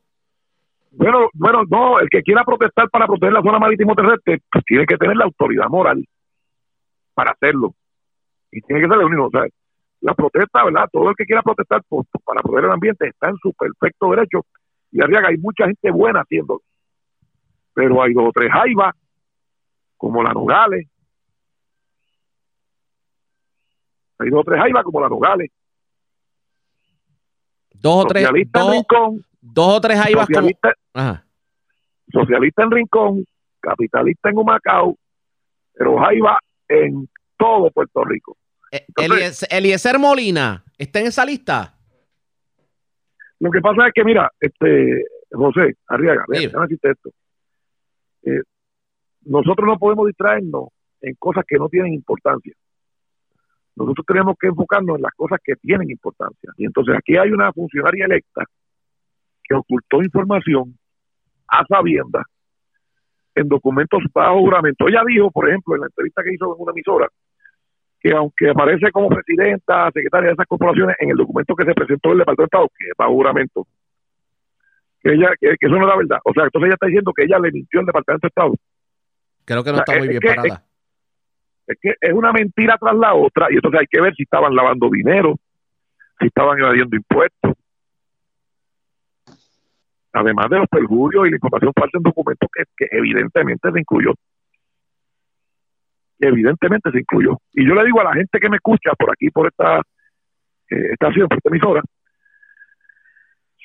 Bueno, bueno, no, el que quiera protestar para proteger la zona marítimo terrestre pues, tiene que tener la autoridad moral para hacerlo. Y tiene que ser el único. O sea, la protesta, ¿verdad? Todo el que quiera protestar por- para proteger el ambiente está en su perfecto derecho. Y Arriaga, hay mucha gente buena haciéndolo. Pero hay dos o tres jaivas, como la Nogales. Hay dos o tres jaivas, como la Nogales. Dos o tres. Socialista en Dos, Rincón. dos o tres como. Socialista, Ajá. socialista en Rincón, capitalista en Humacao, pero Jaiba en todo Puerto Rico. Elies- Eliezer Molina, ¿está en esa lista? Lo que pasa es que, mira, este José Arriaga, vea, déjame decirte esto. Eh, nosotros no podemos distraernos en cosas que no tienen importancia. Nosotros tenemos que enfocarnos en las cosas que tienen importancia. Y entonces aquí hay una funcionaria electa que ocultó información a sabiendas en documentos bajo juramento. Ella dijo, por ejemplo, en la entrevista que hizo en una emisora, que aunque aparece como presidenta, secretaria de esas corporaciones, en el documento que se presentó en el Departamento de Estado, que es bajo juramento, que, ella, que, eso no es la verdad. O sea, entonces ella está diciendo que ella le mintió al Departamento de Estado. Creo que no está muy bien parada. Es, que es una mentira tras la otra, y entonces hay que ver si estaban lavando dinero, si estaban evadiendo impuestos. Además de los perjurios y la información falsa en documentos que, que evidentemente se incluyó evidentemente se incluyó. Y yo le digo a la gente que me escucha por aquí, por esta eh, estación, por esta emisora,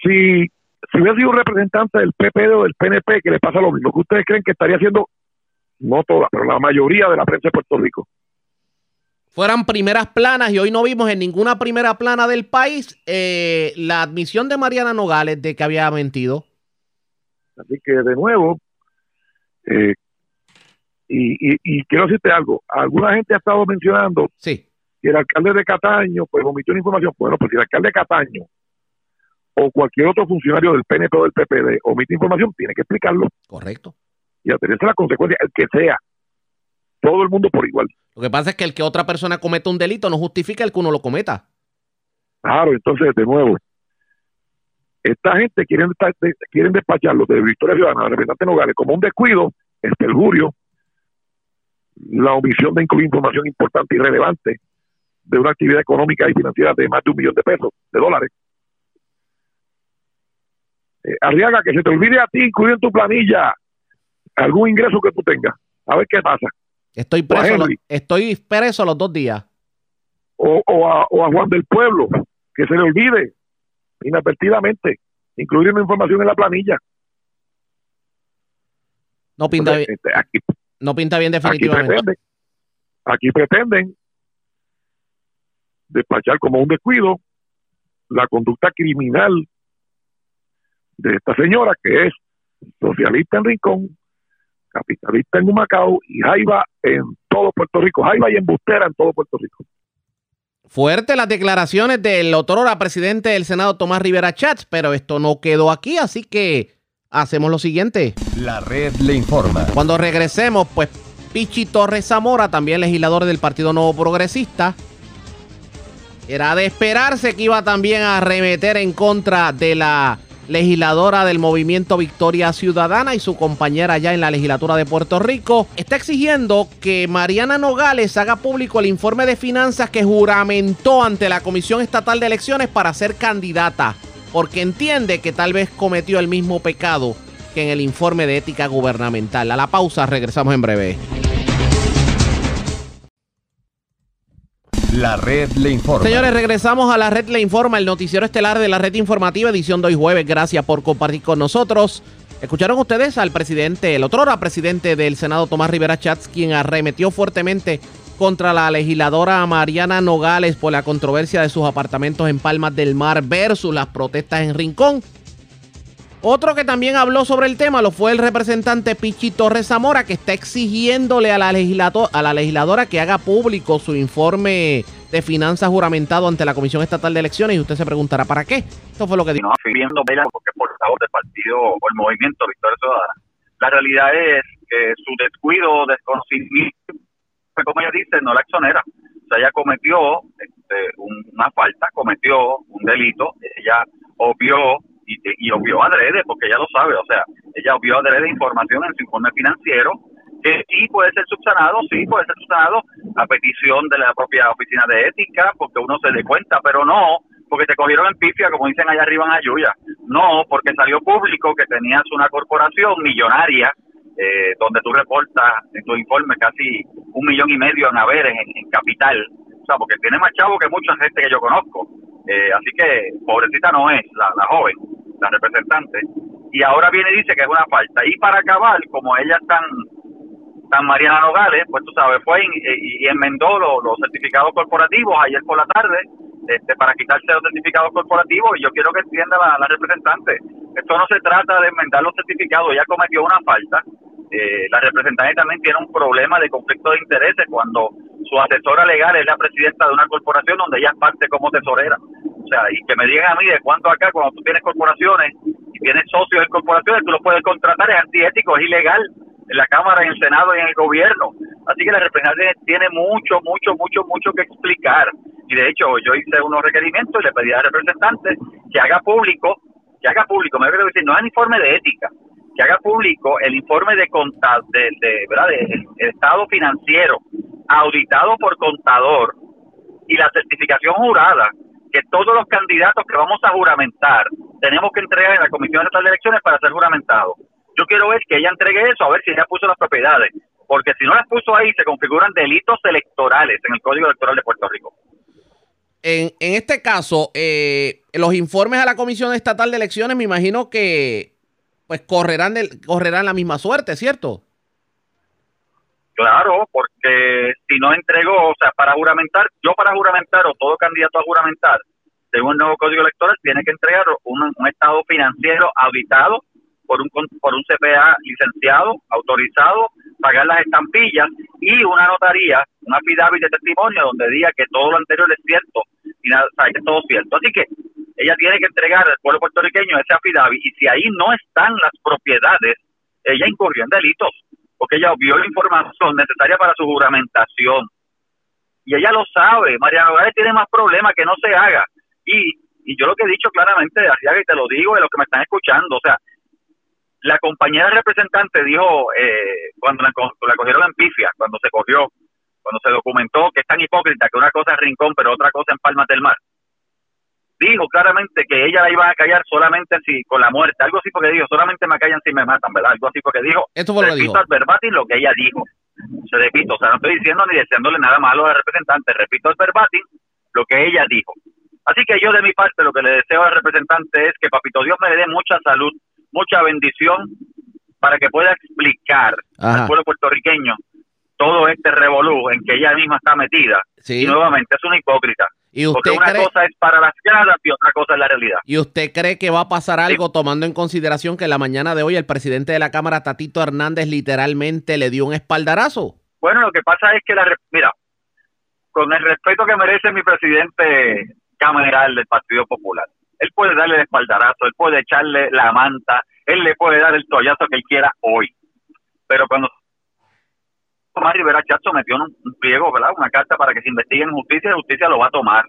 si, si hubiera sido un representante del PP o del PNP que le pasa lo mismo, que ustedes creen que estaría haciendo, no toda, pero la mayoría de la prensa de Puerto Rico. Fueran primeras planas y hoy no vimos en ninguna primera plana del país eh, la admisión de Mariana Nogales de que había mentido. Así que de nuevo, eh, y, quiero decirte algo, alguna gente ha estado mencionando sí. que el alcalde de Cataño pues omitió una información. Bueno, pues si el alcalde de Cataño o cualquier otro funcionario del PNP o del PPD omite información, tiene que explicarlo. Correcto. Y atenerse a las consecuencias, el que sea. Todo el mundo por igual. Lo que pasa es que el que otra persona cometa un delito no justifica el que uno lo cometa. Claro, entonces, de nuevo, esta gente quieren, quieren despacharlo de Victoria Ciudadana, representante Nogales, como un descuido, el perjurio la omisión de incluir información importante y relevante de una actividad económica y financiera de más de un millón de pesos, de dólares. Eh, Arriaga, que se te olvide a ti incluir en tu planilla algún ingreso que tú tengas. A ver qué pasa. Estoy preso, estoy preso los dos días. O, o, a, o a Juan del Pueblo, que se le olvide inadvertidamente incluir una información en la planilla. No pinta bien. Este, aquí, no pinta bien definitivamente. Aquí pretenden, despachar como un descuido la conducta criminal de esta señora que es socialista en Rincón, capitalista en Humacao y Jaiba en todo Puerto Rico, Jaiba y embustera en todo Puerto Rico. Fuerte las declaraciones del otrora presidente del Senado Tomás Rivera Chats, pero esto no quedó aquí, así que hacemos lo siguiente. La red le informa. Cuando regresemos, pues Pichi Torres Zamora, también legislador del Partido Nuevo Progresista, era de esperarse que iba también a arremeter en contra de la legisladora del movimiento Victoria Ciudadana y su compañera ya en la legislatura de Puerto Rico, está exigiendo que Mariana Nogales haga público el informe de finanzas que juramentó ante la Comisión Estatal de Elecciones para ser candidata porque entiende que tal vez cometió el mismo pecado que en el informe de ética gubernamental. A la pausa, regresamos en breve. La red le informa. Señores, regresamos a la red le informa, el noticiero estelar de la red informativa, edición de hoy jueves. Gracias por compartir con nosotros. Escucharon ustedes al presidente, el otro presidente del Senado, Tomás Rivera Chats, quien arremetió fuertemente contra la legisladora Mariana Nogales por la controversia de sus apartamentos en Palmas del Mar versus las protestas en Rincón. Otro que también habló sobre el tema lo fue el representante Pichi Torres Zamora, que está exigiéndole a la, a la legisladora que haga público su informe de finanzas juramentado ante la Comisión Estatal de Elecciones. Y usted se preguntará, ¿para qué? Esto fue lo que dijo. No, viendo porque por favor del partido o el movimiento Victoria Ciudadana. La realidad es que su descuido, desconocimiento como ella dice, no la exonera. O sea, ella cometió este, una falta, cometió un delito, ella obvió y, y obvió adrede, porque ella lo sabe, o sea, ella obvió adrede información en su informe financiero, que sí puede ser subsanado, sí puede ser subsanado a petición de la propia oficina de ética, porque uno se dé cuenta, pero no porque te cogieron en pifia, como dicen allá arriba en Ayuya. No, porque salió público que tenías una corporación millonaria eh, donde tú reportas en tu informe casi un millón y medio en haberes en, capital, o sea, porque tiene más chavo que mucha gente que yo conozco. Eh, así que pobrecita no es la, joven, la representante. Y ahora viene y dice que es una falta. Y para acabar, como ella es tan, tan Mariana Nogales, pues tú sabes, fue y, enmendó los, certificados corporativos ayer por la tarde este, para quitarse los certificados corporativos. Y yo quiero que entienda la, la representante. Esto no se trata de enmendar los certificados, ella cometió una falta eh, la representante también tiene un problema de conflicto de intereses cuando su asesora legal es la presidenta de una corporación donde ella parte como tesorera. O sea, y que me digan a mí de cuándo acá, cuando tú tienes corporaciones y tienes socios en corporaciones, tú los puedes contratar, es antiético, es ilegal en la Cámara, en el Senado y en el gobierno. Así que la representante tiene mucho, mucho, mucho, mucho que explicar. Y de hecho, yo hice unos requerimientos y le pedí al representante que haga público, que haga público, me voy decir, no es un informe de ética, que haga público el informe de, conta, de, de, ¿verdad? estado financiero auditado por contador y la certificación jurada que todos los candidatos que vamos a juramentar tenemos que entregar en la Comisión de Elecciones para ser juramentados. Yo quiero ver que ella entregue eso, a ver si ella puso las propiedades, porque si no las puso ahí se configuran delitos electorales en el Código Electoral de Puerto Rico. En, en este caso, eh, los informes a la Comisión Estatal de Elecciones me imagino que pues correrán, del, correrán la misma suerte, ¿cierto? Claro, porque si no entregó, o sea, para juramentar, yo para juramentar o todo candidato a juramentar, según el nuevo código electoral, tiene que entregar un, un estado financiero auditado por un, por un CPA licenciado, autorizado, pagar las estampillas y una notaría, una affidavit de testimonio donde diga que todo lo anterior es cierto y nada, o sea, que es cierto. Así que ella tiene que entregar al pueblo puertorriqueño ese affidavit y si ahí no están las propiedades, ella incurrió en delitos porque ella vio la información necesaria para su juramentación. Y ella lo sabe, María Nogales tiene más problemas que no se haga. Y, y yo lo que he dicho claramente, Arriaga, y te lo digo de los que me están escuchando, o sea, la compañera representante dijo, eh, cuando la, la cogieron en pifia, cuando se cogió, cuando se documentó que es tan hipócrita que una cosa es Rincón, pero otra cosa en Palmas del Mar, dijo claramente que ella la iba a callar solamente si con la muerte, algo así porque dijo, solamente me callan si me matan, ¿verdad? Algo así porque dijo, Esto fue lo repito al verbatim lo que ella dijo. Se repito, o sea, no estoy diciendo ni deseándole nada malo al representante, repito al verbatim lo que ella dijo. Así que yo de mi parte lo que le deseo al representante es que Papito Dios me dé mucha salud, mucha bendición para que pueda explicar Ajá. al pueblo puertorriqueño todo este revolú en que ella misma está metida. Sí. Y nuevamente es una hipócrita. ¿Y usted Porque una cree- cosa es para las gradas y otra cosa es la realidad. ¿Y usted cree que va a pasar algo tomando en consideración que la mañana de hoy el presidente de la Cámara, Tatito Hernández, literalmente le dio un espaldarazo? Bueno, lo que pasa es que la re- mira, con el respeto que merece mi presidente cameral del Partido Popular, él puede darle el espaldarazo, él puede echarle la manta, él le puede dar el toallazo que él quiera hoy. Pero cuando Tomás Rivera Chat sometió un, pliego, ¿verdad? Una carta para que se investigue en justicia, justicia lo va a tomar.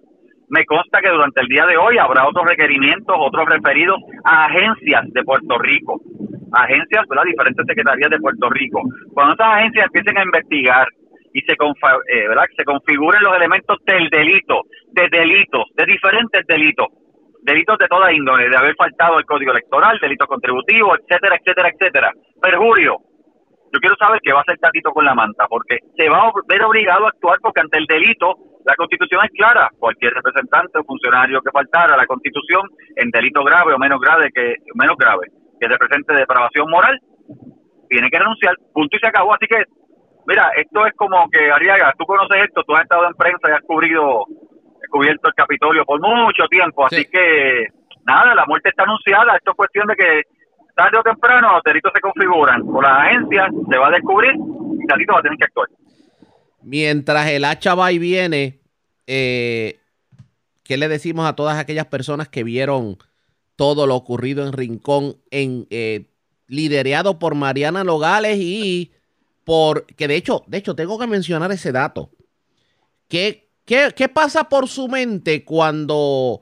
Me consta que durante el día de hoy habrá otros requerimientos, otros referidos a agencias de Puerto Rico, agencias, ¿verdad? Diferentes secretarías de Puerto Rico. Cuando estas agencias empiecen a investigar y se, eh, se configuren los elementos del delito, de delitos, de diferentes delitos, delitos de toda índole, de haber faltado el código electoral, delitos contributivos, etcétera, etcétera, etcétera. Perjurio, yo quiero saber qué va a hacer Tatito con la manta, porque se va a ver obligado a actuar porque ante el delito la constitución es clara. Cualquier representante o funcionario que faltara a la constitución en delito grave o menos grave que menos grave que represente depravación moral tiene que renunciar. Punto y se acabó. Así que, mira, esto es como que Ariaga, tú conoces esto, tú has estado en prensa y has cubrido, cubierto el Capitolio por mucho tiempo. Así que, nada, la muerte está anunciada. Esto es cuestión de que tarde o temprano los delitos se configuran con las agencias, se va a descubrir y Tatito va a tener que actuar. Mientras el hacha va y viene, eh, ¿qué le decimos a todas aquellas personas que vieron todo lo ocurrido en Rincón, en, eh, liderado por Mariana Nogales y por, que de hecho, de hecho, tengo que mencionar ese dato. ¿Qué, qué, qué pasa por su mente cuando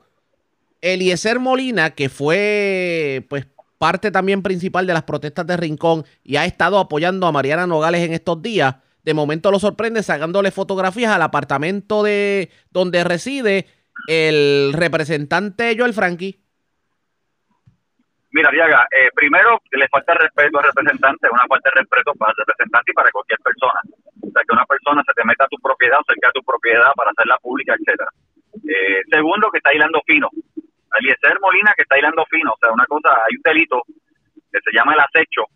Eliezer Molina, que fue pues parte también principal de las protestas de Rincón y ha estado apoyando a Mariana Nogales en estos días, de momento lo sorprende sacándole fotografías al apartamento de donde reside el representante Joel Frankie. Mira, Diaga, eh, primero le falta respeto al representante, es una falta de respeto para el representante y para cualquier persona. Que una persona se te meta a tu propiedad o cerca de tu propiedad para hacerla pública, etcétera. Eh, segundo, que está hilando fino. Eliezer Molina, que está hilando fino. O sea, una cosa, hay un delito que se llama el acecho,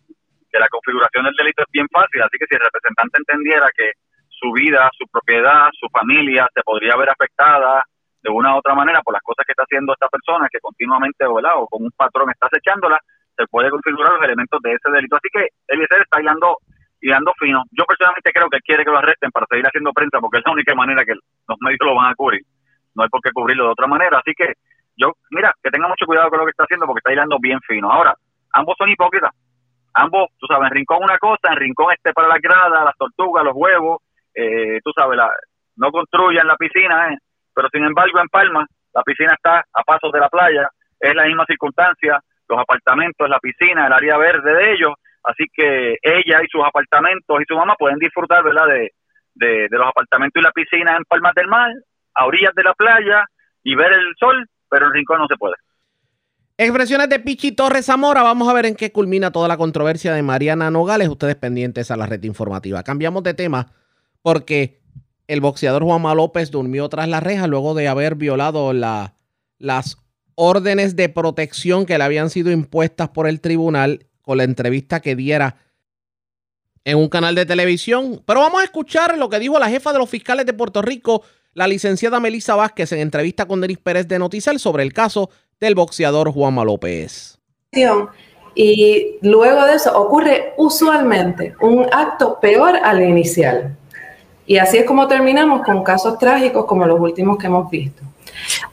que la configuración del delito es bien fácil, así que si el representante entendiera que su vida, su propiedad, su familia se podría ver afectada de una u otra manera por las cosas que está haciendo esta persona, que continuamente ¿verdad? o con un patrón está acechándola, se puede configurar los elementos de ese delito. Así que Eliezer está hilando y dando fino. Yo personalmente creo que quiere que lo arresten para seguir haciendo prensa porque es la única manera que los medios lo van a cubrir. No hay por qué cubrirlo de otra manera. Así que yo, mira, que tenga mucho cuidado con lo que está haciendo porque está hilando bien fino. Ahora, ambos son hipócritas. Ambos, tú sabes, en Rincón una cosa, en Rincón este para la grada, las tortugas, los huevos, eh, tú sabes, la, no construyan la piscina, eh, pero sin embargo en Palma la piscina está a pasos de la playa, es la misma circunstancia, los apartamentos, la piscina, el área verde de ellos, así que ella y sus apartamentos y su mamá pueden disfrutar, ¿verdad?, de, los apartamentos y la piscina en Palmas del Mar, a orillas de la playa y ver el sol, pero en Rincón no se puede. Expresiones de Pichi Torres Zamora. Vamos a ver en qué culmina toda la controversia de Mariana Nogales. Ustedes pendientes a la red informativa. Cambiamos de tema porque el boxeador Juanma López durmió tras la reja luego de haber violado la, las órdenes de protección que le habían sido impuestas por el tribunal con la entrevista que diera en un canal de televisión. Pero vamos a escuchar lo que dijo la jefa de los fiscales de Puerto Rico, la licenciada Melissa Vázquez, en entrevista con Denis Pérez de Noticel sobre el caso del boxeador Juanma López. Y luego de eso ocurre usualmente un acto peor al inicial. Y así es como terminamos con casos trágicos como los últimos que hemos visto.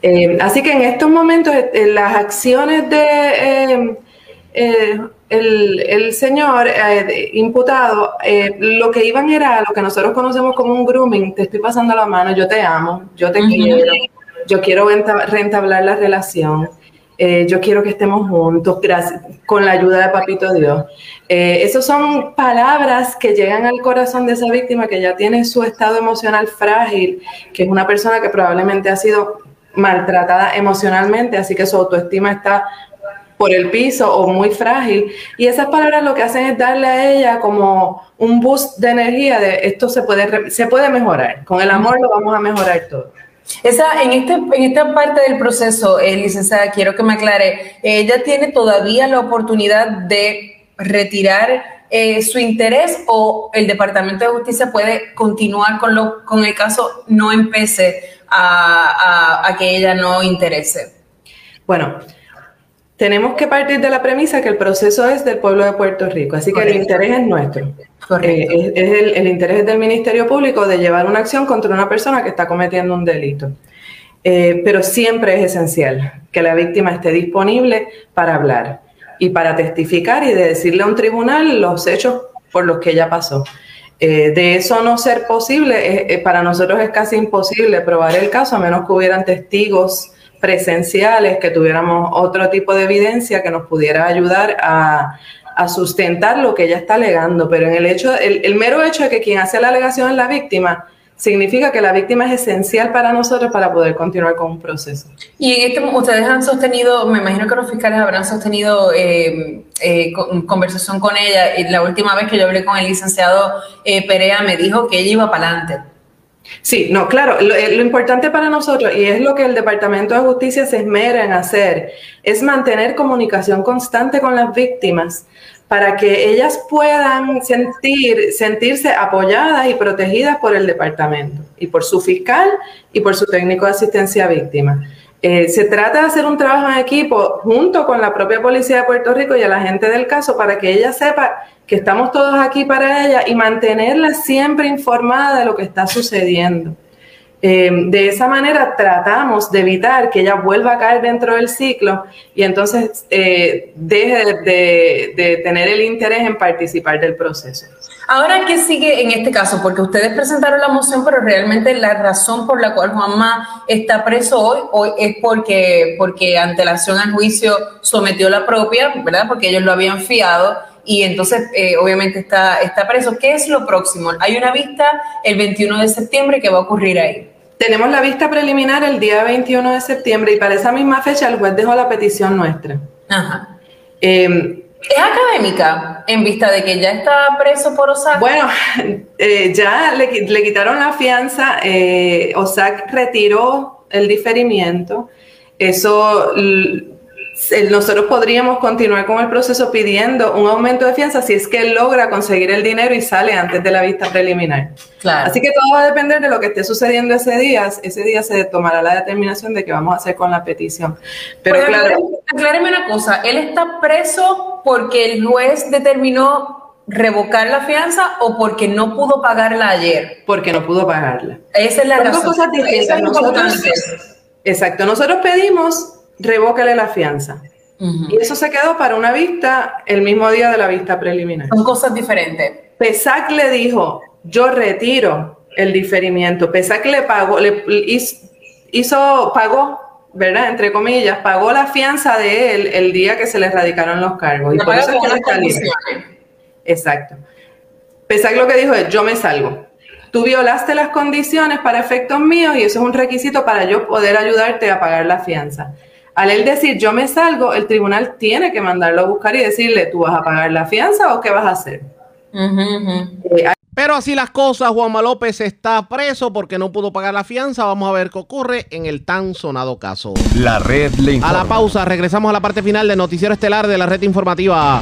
Eh, así que en estos momentos eh, las acciones de eh, el, señor imputado, lo que iban era lo que nosotros conocemos como un grooming, te estoy pasando la mano, yo te amo, yo te quiero, yo quiero reentablar la relación. Eh, yo quiero que estemos juntos, gracias, con la ayuda de Papito Dios. Eh, esas son palabras que llegan al corazón de esa víctima que ya tiene su estado emocional frágil, que es una persona que probablemente ha sido maltratada emocionalmente, así que su autoestima está por el piso o muy frágil. Y esas palabras lo que hacen es darle a ella como un boost de energía de esto se puede, se puede mejorar. Con el amor lo vamos a mejorar todo. Esa, en, este, en esta parte del proceso, eh, licenciada, quiero que me aclare, ¿ella tiene todavía la oportunidad de retirar eh, su interés o el Departamento de Justicia puede continuar con, lo, con el caso no empece a, a, a que ella no interese? Bueno, tenemos que partir de la premisa que el proceso es del pueblo de Puerto Rico, así que el interés es nuestro. Eh, es, el, el, interés del Ministerio Público de llevar una acción contra una persona que está cometiendo un delito. Eh, pero siempre es esencial que la víctima esté disponible para hablar y para testificar y de decirle a un tribunal los hechos por los que ella pasó. Eh, de eso no ser posible, para nosotros es casi imposible probar el caso a menos que hubieran testigos presenciales, que tuviéramos otro tipo de evidencia que nos pudiera ayudar a, sustentar lo que ella está alegando. Pero en el hecho, el, mero hecho de que quien hace la alegación es la víctima, significa que la víctima es esencial para nosotros para poder continuar con un proceso. Y en este, ustedes han sostenido, me imagino que los fiscales habrán sostenido eh, eh, conversación con ella. La última vez que yo hablé con el licenciado eh, Perea me dijo que ella iba para adelante. Sí, no, claro, eh, lo, importante para nosotros, y es lo que el Departamento de Justicia se esmera en hacer, es mantener comunicación constante con las víctimas para que ellas puedan sentir, sentirse apoyadas y protegidas por el departamento, y por su fiscal y por su técnico de asistencia a víctimas. Eh, se trata de hacer un trabajo en equipo junto con la propia Policía de Puerto Rico y a la gente del caso para que ella sepa que estamos todos aquí para ella y mantenerla siempre informada de lo que está sucediendo. Eh, de esa manera tratamos de evitar que ella vuelva a caer dentro del ciclo y entonces eh, deje de, de tener el interés en participar del proceso. Ahora, ¿qué sigue en este caso? Porque ustedes presentaron la moción, pero realmente la razón por la cual Juanma está preso hoy, hoy es porque, porque ante la acción al juicio sometió la propia, ¿verdad? Porque ellos lo habían fiado y entonces eh, obviamente está, está preso. ¿Qué es lo próximo? Hay una vista el 21 de septiembre que va a ocurrir ahí. Tenemos la vista preliminar el día 21 de septiembre y para esa misma fecha el juez dejó la petición nuestra. Ajá. Eh, ¿Es académica en vista de que ya está preso por OSAC? Bueno, eh, ya le, le, quitaron la fianza, eh, OSAC retiró el diferimiento, eso nosotros podríamos continuar con el proceso pidiendo un aumento de fianza si es que él logra conseguir el dinero y sale antes de la vista preliminar. Claro. Así que todo va a depender de lo que esté sucediendo ese día. Ese día se tomará la determinación de qué vamos a hacer con la petición. Pero claro. Acláreme una cosa, él está preso porque el juez determinó revocar la fianza o porque no pudo pagarla ayer? Porque no pudo pagarla. Esa es la Son razón. dos cosas distintas. Nosotros, exacto, nosotros pedimos revócale la fianza. Y eso se quedó para una vista el mismo día de la vista preliminar. Son cosas diferentes. PESAC le dijo, yo retiro el diferimiento. PESAC le pagó, le hizo, hizo- pagó, ¿verdad? Entre comillas, pagó la fianza de él el día que se le radicaron los cargos. Y por eso es que unas está libre. Exacto. PESAC lo que dijo es, yo me salgo. Tú violaste las condiciones para efectos míos y eso es un requisito para yo poder ayudarte a pagar la fianza. Al él decir yo me salgo, el tribunal tiene que mandarlo a buscar y decirle, ¿tú vas a pagar la fianza o qué vas a hacer? Eh, Pero así las cosas, Juanma López está preso porque no pudo pagar la fianza. Vamos a ver qué ocurre en el tan sonado caso. La red le A la pausa, regresamos a la parte final del noticiero estelar de la red informativa.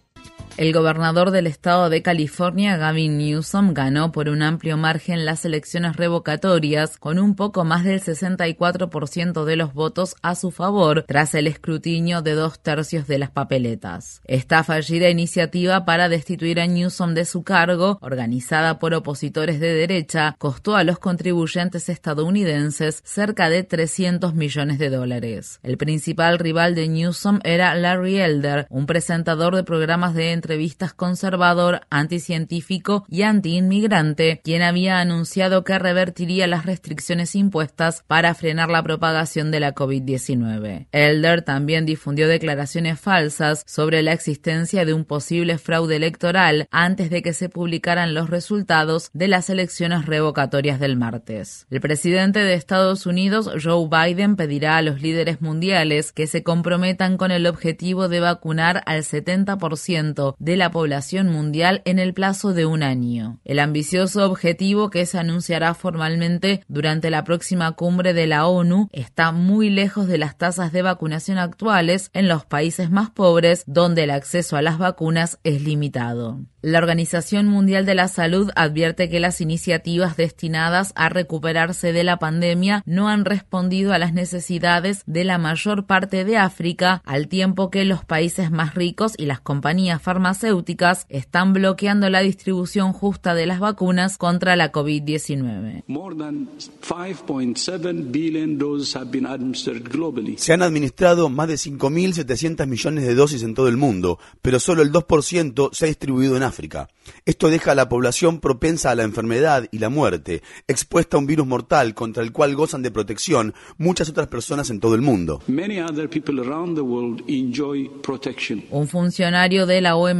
El gobernador del estado de California, Gavin Newsom, ganó por un amplio margen las elecciones revocatorias con un poco más del 64% de los votos a su favor tras el escrutinio de dos tercios de las papeletas. Esta fallida iniciativa para destituir a Newsom de su cargo, organizada por opositores de derecha, costó a los contribuyentes estadounidenses cerca de 300 millones de dólares. El principal rival de Newsom era Larry Elder, un presentador de programas de entrevistas conservador, anticientífico y antiinmigrante, quien había anunciado que revertiría las restricciones impuestas para frenar la propagación de la COVID-19. Elder también difundió declaraciones falsas sobre la existencia de un posible fraude electoral antes de que se publicaran los resultados de las elecciones revocatorias del martes. El presidente de Estados Unidos, Joe Biden, pedirá a los líderes mundiales que se comprometan con el objetivo de vacunar al 70% de la población mundial en el plazo de un año. El ambicioso objetivo que se anunciará formalmente durante la próxima cumbre de la ONU está muy lejos de las tasas de vacunación actuales en los países más pobres donde el acceso a las vacunas es limitado. La Organización Mundial de la Salud advierte que las iniciativas destinadas a recuperarse de la pandemia no han respondido a las necesidades de la mayor parte de África, al tiempo que los países más ricos y las compañías farmacéuticas están bloqueando la distribución justa de las vacunas contra la COVID-19. More than 5.7 billion doses have been administered globally. Se han administrado más de 5.700 millones de dosis en todo el mundo, pero solo el 2% se ha distribuido en África. Esto deja a la población propensa a la enfermedad y la muerte, expuesta a un virus mortal contra el cual gozan de protección muchas otras personas en todo el mundo. Un funcionario de la OMS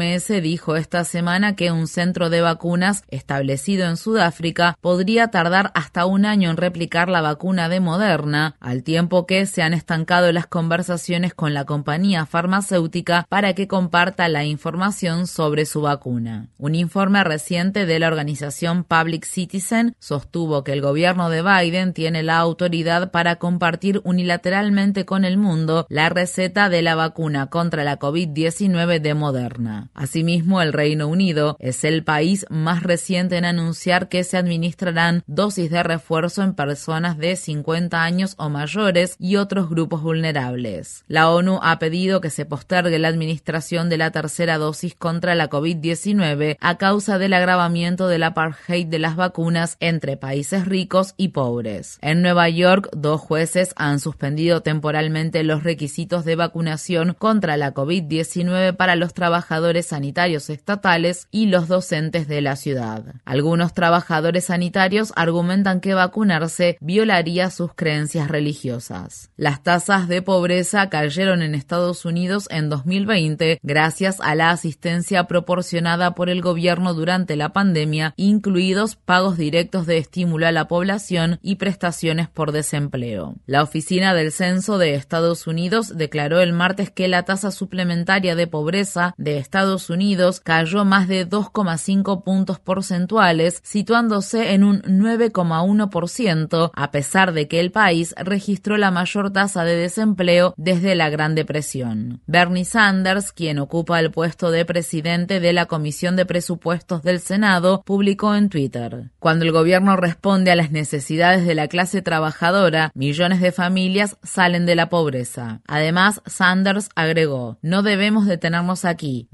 dijo esta semana que un centro de vacunas establecido en Sudáfrica podría tardar hasta un año en replicar la vacuna de Moderna, al tiempo que se han estancado las conversaciones con la compañía farmacéutica para que comparta la información sobre su vacuna. Un informe reciente de la organización Public Citizen sostuvo que el gobierno de Biden tiene la autoridad para compartir unilateralmente con el mundo la receta de la vacuna contra la COVID-19 de Moderna. Asimismo, el Reino Unido es el país más reciente en anunciar que se administrarán dosis de refuerzo en personas de 50 años o mayores y otros grupos vulnerables. La ONU ha pedido que se postergue la administración de la tercera dosis contra la COVID-19 a causa del agravamiento del apartheid de las vacunas entre países ricos y pobres. En Nueva York, dos jueces han suspendido temporalmente los requisitos de vacunación contra la COVID-19 para los trabajadores sanitarios estatales y los docentes de la ciudad. Algunos trabajadores sanitarios argumentan que vacunarse violaría sus creencias religiosas. Las tasas de pobreza cayeron en Estados Unidos en 2020 gracias a la asistencia proporcionada por el gobierno durante la pandemia, incluidos pagos directos de estímulo a la población y prestaciones por desempleo. La Oficina del Censo de Estados Unidos declaró el martes que la tasa suplementaria de pobreza de Estados Estados Unidos cayó más de 2,5 puntos porcentuales, situándose en un 9,1%, a pesar de que el país registró la mayor tasa de desempleo desde la Gran Depresión. Bernie Sanders, quien ocupa el puesto de presidente de la Comisión de Presupuestos del Senado, publicó en Twitter, Cuando el gobierno responde a las necesidades de la clase trabajadora, millones de familias salen de la pobreza. Además, Sanders agregó, no debemos detenernos aquí,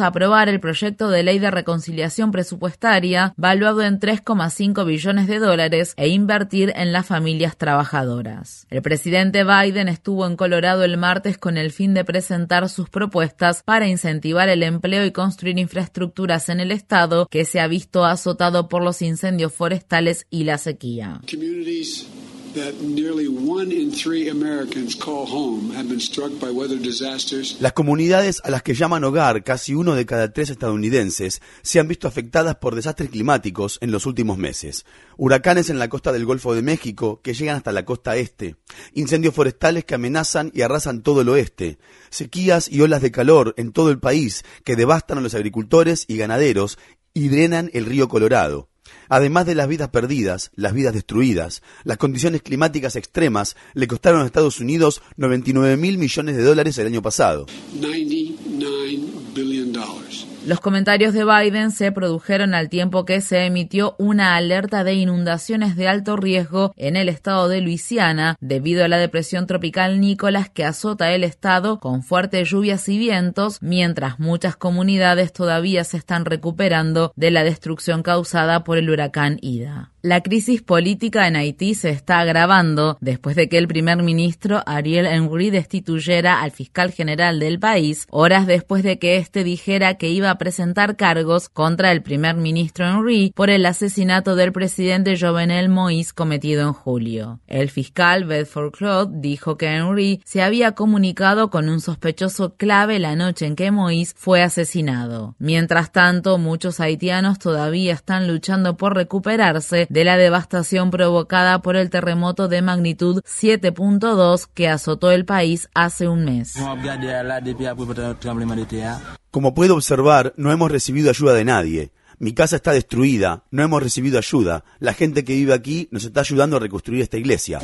aprobar el proyecto de ley de reconciliación presupuestaria valuado en 3,5 billones de dólares e invertir en las familias trabajadoras. El presidente Biden estuvo en Colorado el martes con el fin de presentar sus propuestas para incentivar el empleo y construir infraestructuras en el estado que se ha visto azotado por los incendios forestales y la sequía. Las comunidades a las que llaman hogar casi uno de cada tres estadounidenses se han visto afectadas por desastres climáticos en los últimos meses. Huracanes en la costa del Golfo de México que llegan hasta la costa este, incendios forestales que amenazan y arrasan todo el oeste, sequías y olas de calor en todo el país que devastan a los agricultores y ganaderos y drenan el río Colorado. Además de las vidas perdidas, las vidas destruidas, las condiciones climáticas extremas le costaron a Estados Unidos 99 mil millones de dólares el año pasado. Los comentarios de Biden se produjeron al tiempo que se emitió una alerta de inundaciones de alto riesgo en el estado de Luisiana debido a la depresión tropical Nicholas que azota el estado con fuertes lluvias y vientos, mientras muchas comunidades todavía se están recuperando de la destrucción causada por el huracán Ida. La crisis política en Haití se está agravando después de que el primer ministro Ariel Henry destituyera al fiscal general del país, horas después de que éste dijera que iba a presentar cargos contra el primer ministro Henry por el asesinato del presidente Jovenel Moïse cometido en julio. El fiscal Bedford Claude dijo que Henry se había comunicado con un sospechoso clave la noche en que Moïse fue asesinado. Mientras tanto, muchos haitianos todavía están luchando por recuperarse de la devastación provocada por el terremoto de magnitud 7.2 que azotó el país hace un mes. Como puede observar, no hemos recibido ayuda de nadie. Mi casa está destruida, no hemos recibido ayuda. La gente que vive aquí nos está ayudando a reconstruir esta iglesia.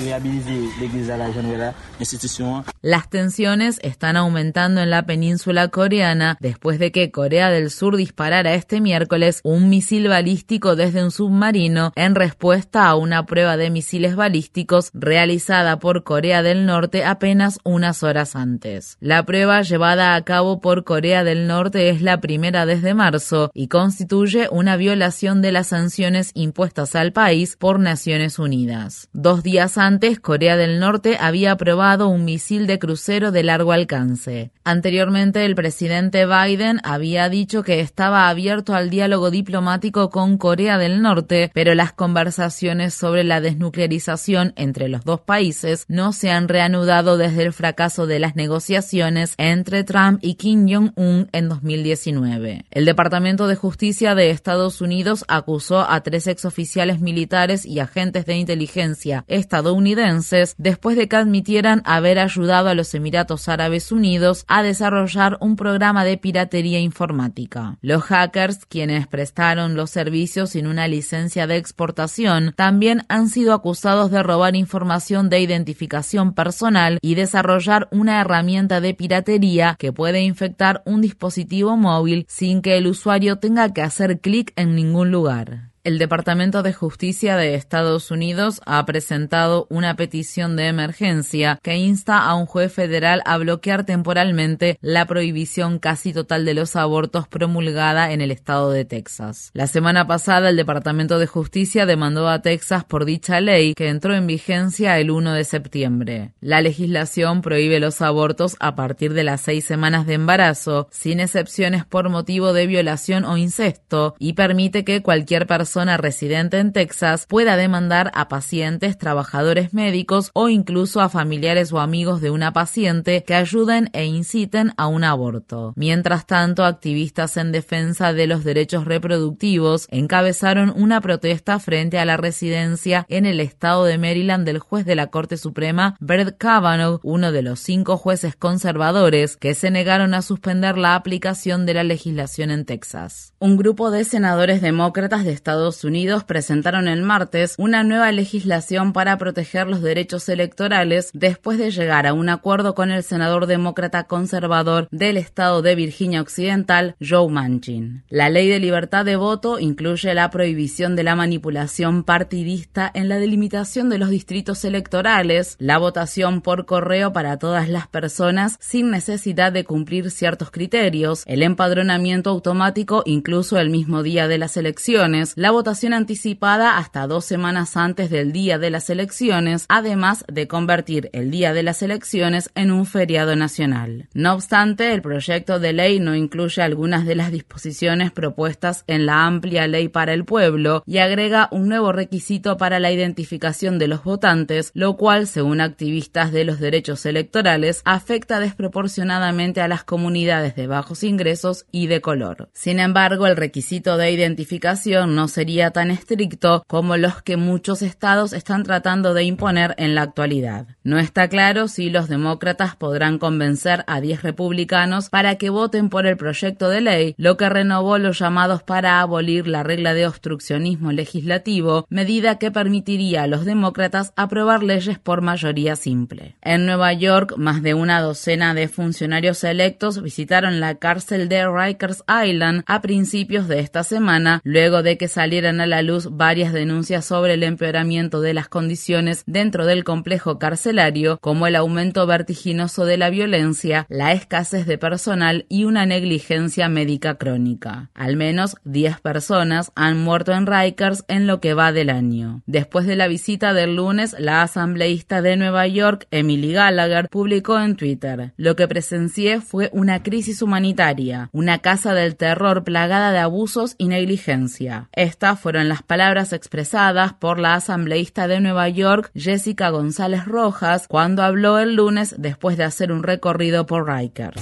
Las tensiones están aumentando en la península coreana después de que Corea del Sur disparara este miércoles un misil balístico desde un submarino en respuesta a una prueba de misiles balísticos realizada por Corea del Norte apenas unas horas antes. La prueba llevada a cabo por Corea del Norte es la primera desde marzo y constituye una violación de las sanciones impuestas al país por Naciones Unidas. Dos días antes, Corea del Norte había aprobado un misil de crucero de largo alcance. Anteriormente, el presidente Biden había dicho que estaba abierto al diálogo diplomático con Corea del Norte, pero las conversaciones sobre la desnuclearización entre los dos países no se han reanudado desde el fracaso de las negociaciones entre Trump y Kim Jong-un en 2019. El Departamento de Justicia de Estados Unidos acusó a tres exoficiales militares y agentes de inteligencia estadounidenses después de que admitieran haber ayudado a los Emiratos Árabes Unidos a desarrollar un programa de piratería informática. Los hackers, quienes prestaron los servicios sin una licencia de exportación, también han sido acusados de robar información de identificación personal y desarrollar una herramienta de piratería que puede infectar un dispositivo móvil sin que el usuario tenga que hacer clic en ningún lugar. El Departamento de Justicia de Estados Unidos ha presentado una petición de emergencia que insta a un juez federal a bloquear temporalmente la prohibición casi total de los abortos promulgada en el estado de Texas. La semana pasada el Departamento de Justicia demandó a Texas por dicha ley que entró en vigencia el 1 de septiembre. La legislación prohíbe los abortos a partir de las seis semanas de embarazo, sin excepciones por motivo de violación o incesto, y permite que cualquier persona persona residente en Texas pueda demandar a pacientes, trabajadores médicos o incluso a familiares o amigos de una paciente que ayuden e inciten a un aborto. Mientras tanto, activistas en defensa de los derechos reproductivos encabezaron una protesta frente a la residencia en el estado de Maryland del juez de la Corte Suprema, Brett Kavanaugh, uno de los cinco jueces conservadores que se negaron a suspender la aplicación de la legislación en Texas. Un grupo de senadores demócratas de Estados Unidos presentaron el martes una nueva legislación para proteger los derechos electorales después de llegar a un acuerdo con el senador demócrata conservador del estado de Virginia Occidental, Joe Manchin. La ley de libertad de voto incluye la prohibición de la manipulación partidista en la delimitación de los distritos electorales, la votación por correo para todas las personas sin necesidad de cumplir ciertos criterios, el empadronamiento automático incluso el mismo día de las elecciones, la votación anticipada hasta dos semanas antes del día de las elecciones, además de convertir el día de las elecciones en un feriado nacional. No obstante, el proyecto de ley no incluye algunas de las disposiciones propuestas en la amplia ley para el pueblo y agrega un nuevo requisito para la identificación de los votantes, lo cual, según activistas de los derechos electorales, afecta desproporcionadamente a las comunidades de bajos ingresos y de color. Sin embargo, el requisito de identificación no sería tan estricto como los que muchos estados están tratando de imponer en la actualidad. No está claro si los demócratas podrán convencer a 10 republicanos para que voten por el proyecto de ley, lo que renovó los llamados para abolir la regla de obstruccionismo legislativo, medida que permitiría a los demócratas aprobar leyes por mayoría simple. En Nueva York, más de una docena de funcionarios electos visitaron la cárcel de Rikers Island a principios de esta semana, luego de que salieran a la luz varias denuncias sobre el empeoramiento de las condiciones dentro del complejo carcelario, como el aumento vertiginoso de la violencia, la escasez de personal y una negligencia médica crónica. Al menos 10 personas han muerto en Rikers en lo que va del año. Después de la visita del lunes, la asambleísta de Nueva York, Emily Gallagher, publicó en Twitter, lo que presencié fue una crisis humanitaria, una casa del terror plagada de abusos y negligencia. Estas fueron las palabras expresadas por la asambleísta de Nueva York, Jessica González Rojas, cuando habló el lunes después de hacer un recorrido por Rikers.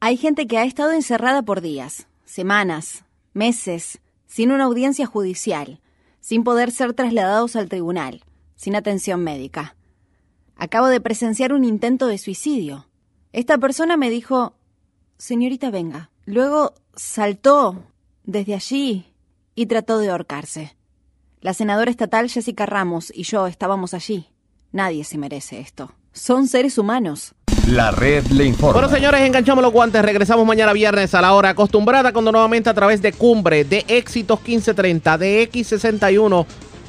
Hay gente que ha estado encerrada por días, semanas, meses, sin una audiencia judicial, sin poder ser trasladados al tribunal, sin atención médica. Acabo de presenciar un intento de suicidio. Esta persona me dijo, señorita, venga. Luego saltó desde allí y trató de ahorcarse. La senadora estatal Jessica Ramos y yo estábamos allí. Nadie se merece esto. Son seres humanos. La red le informa. Bueno, señores, enganchamos los guantes. Regresamos mañana viernes a la hora acostumbrada, cuando nuevamente a través de Cumbre, de Éxitos 1530, de X61,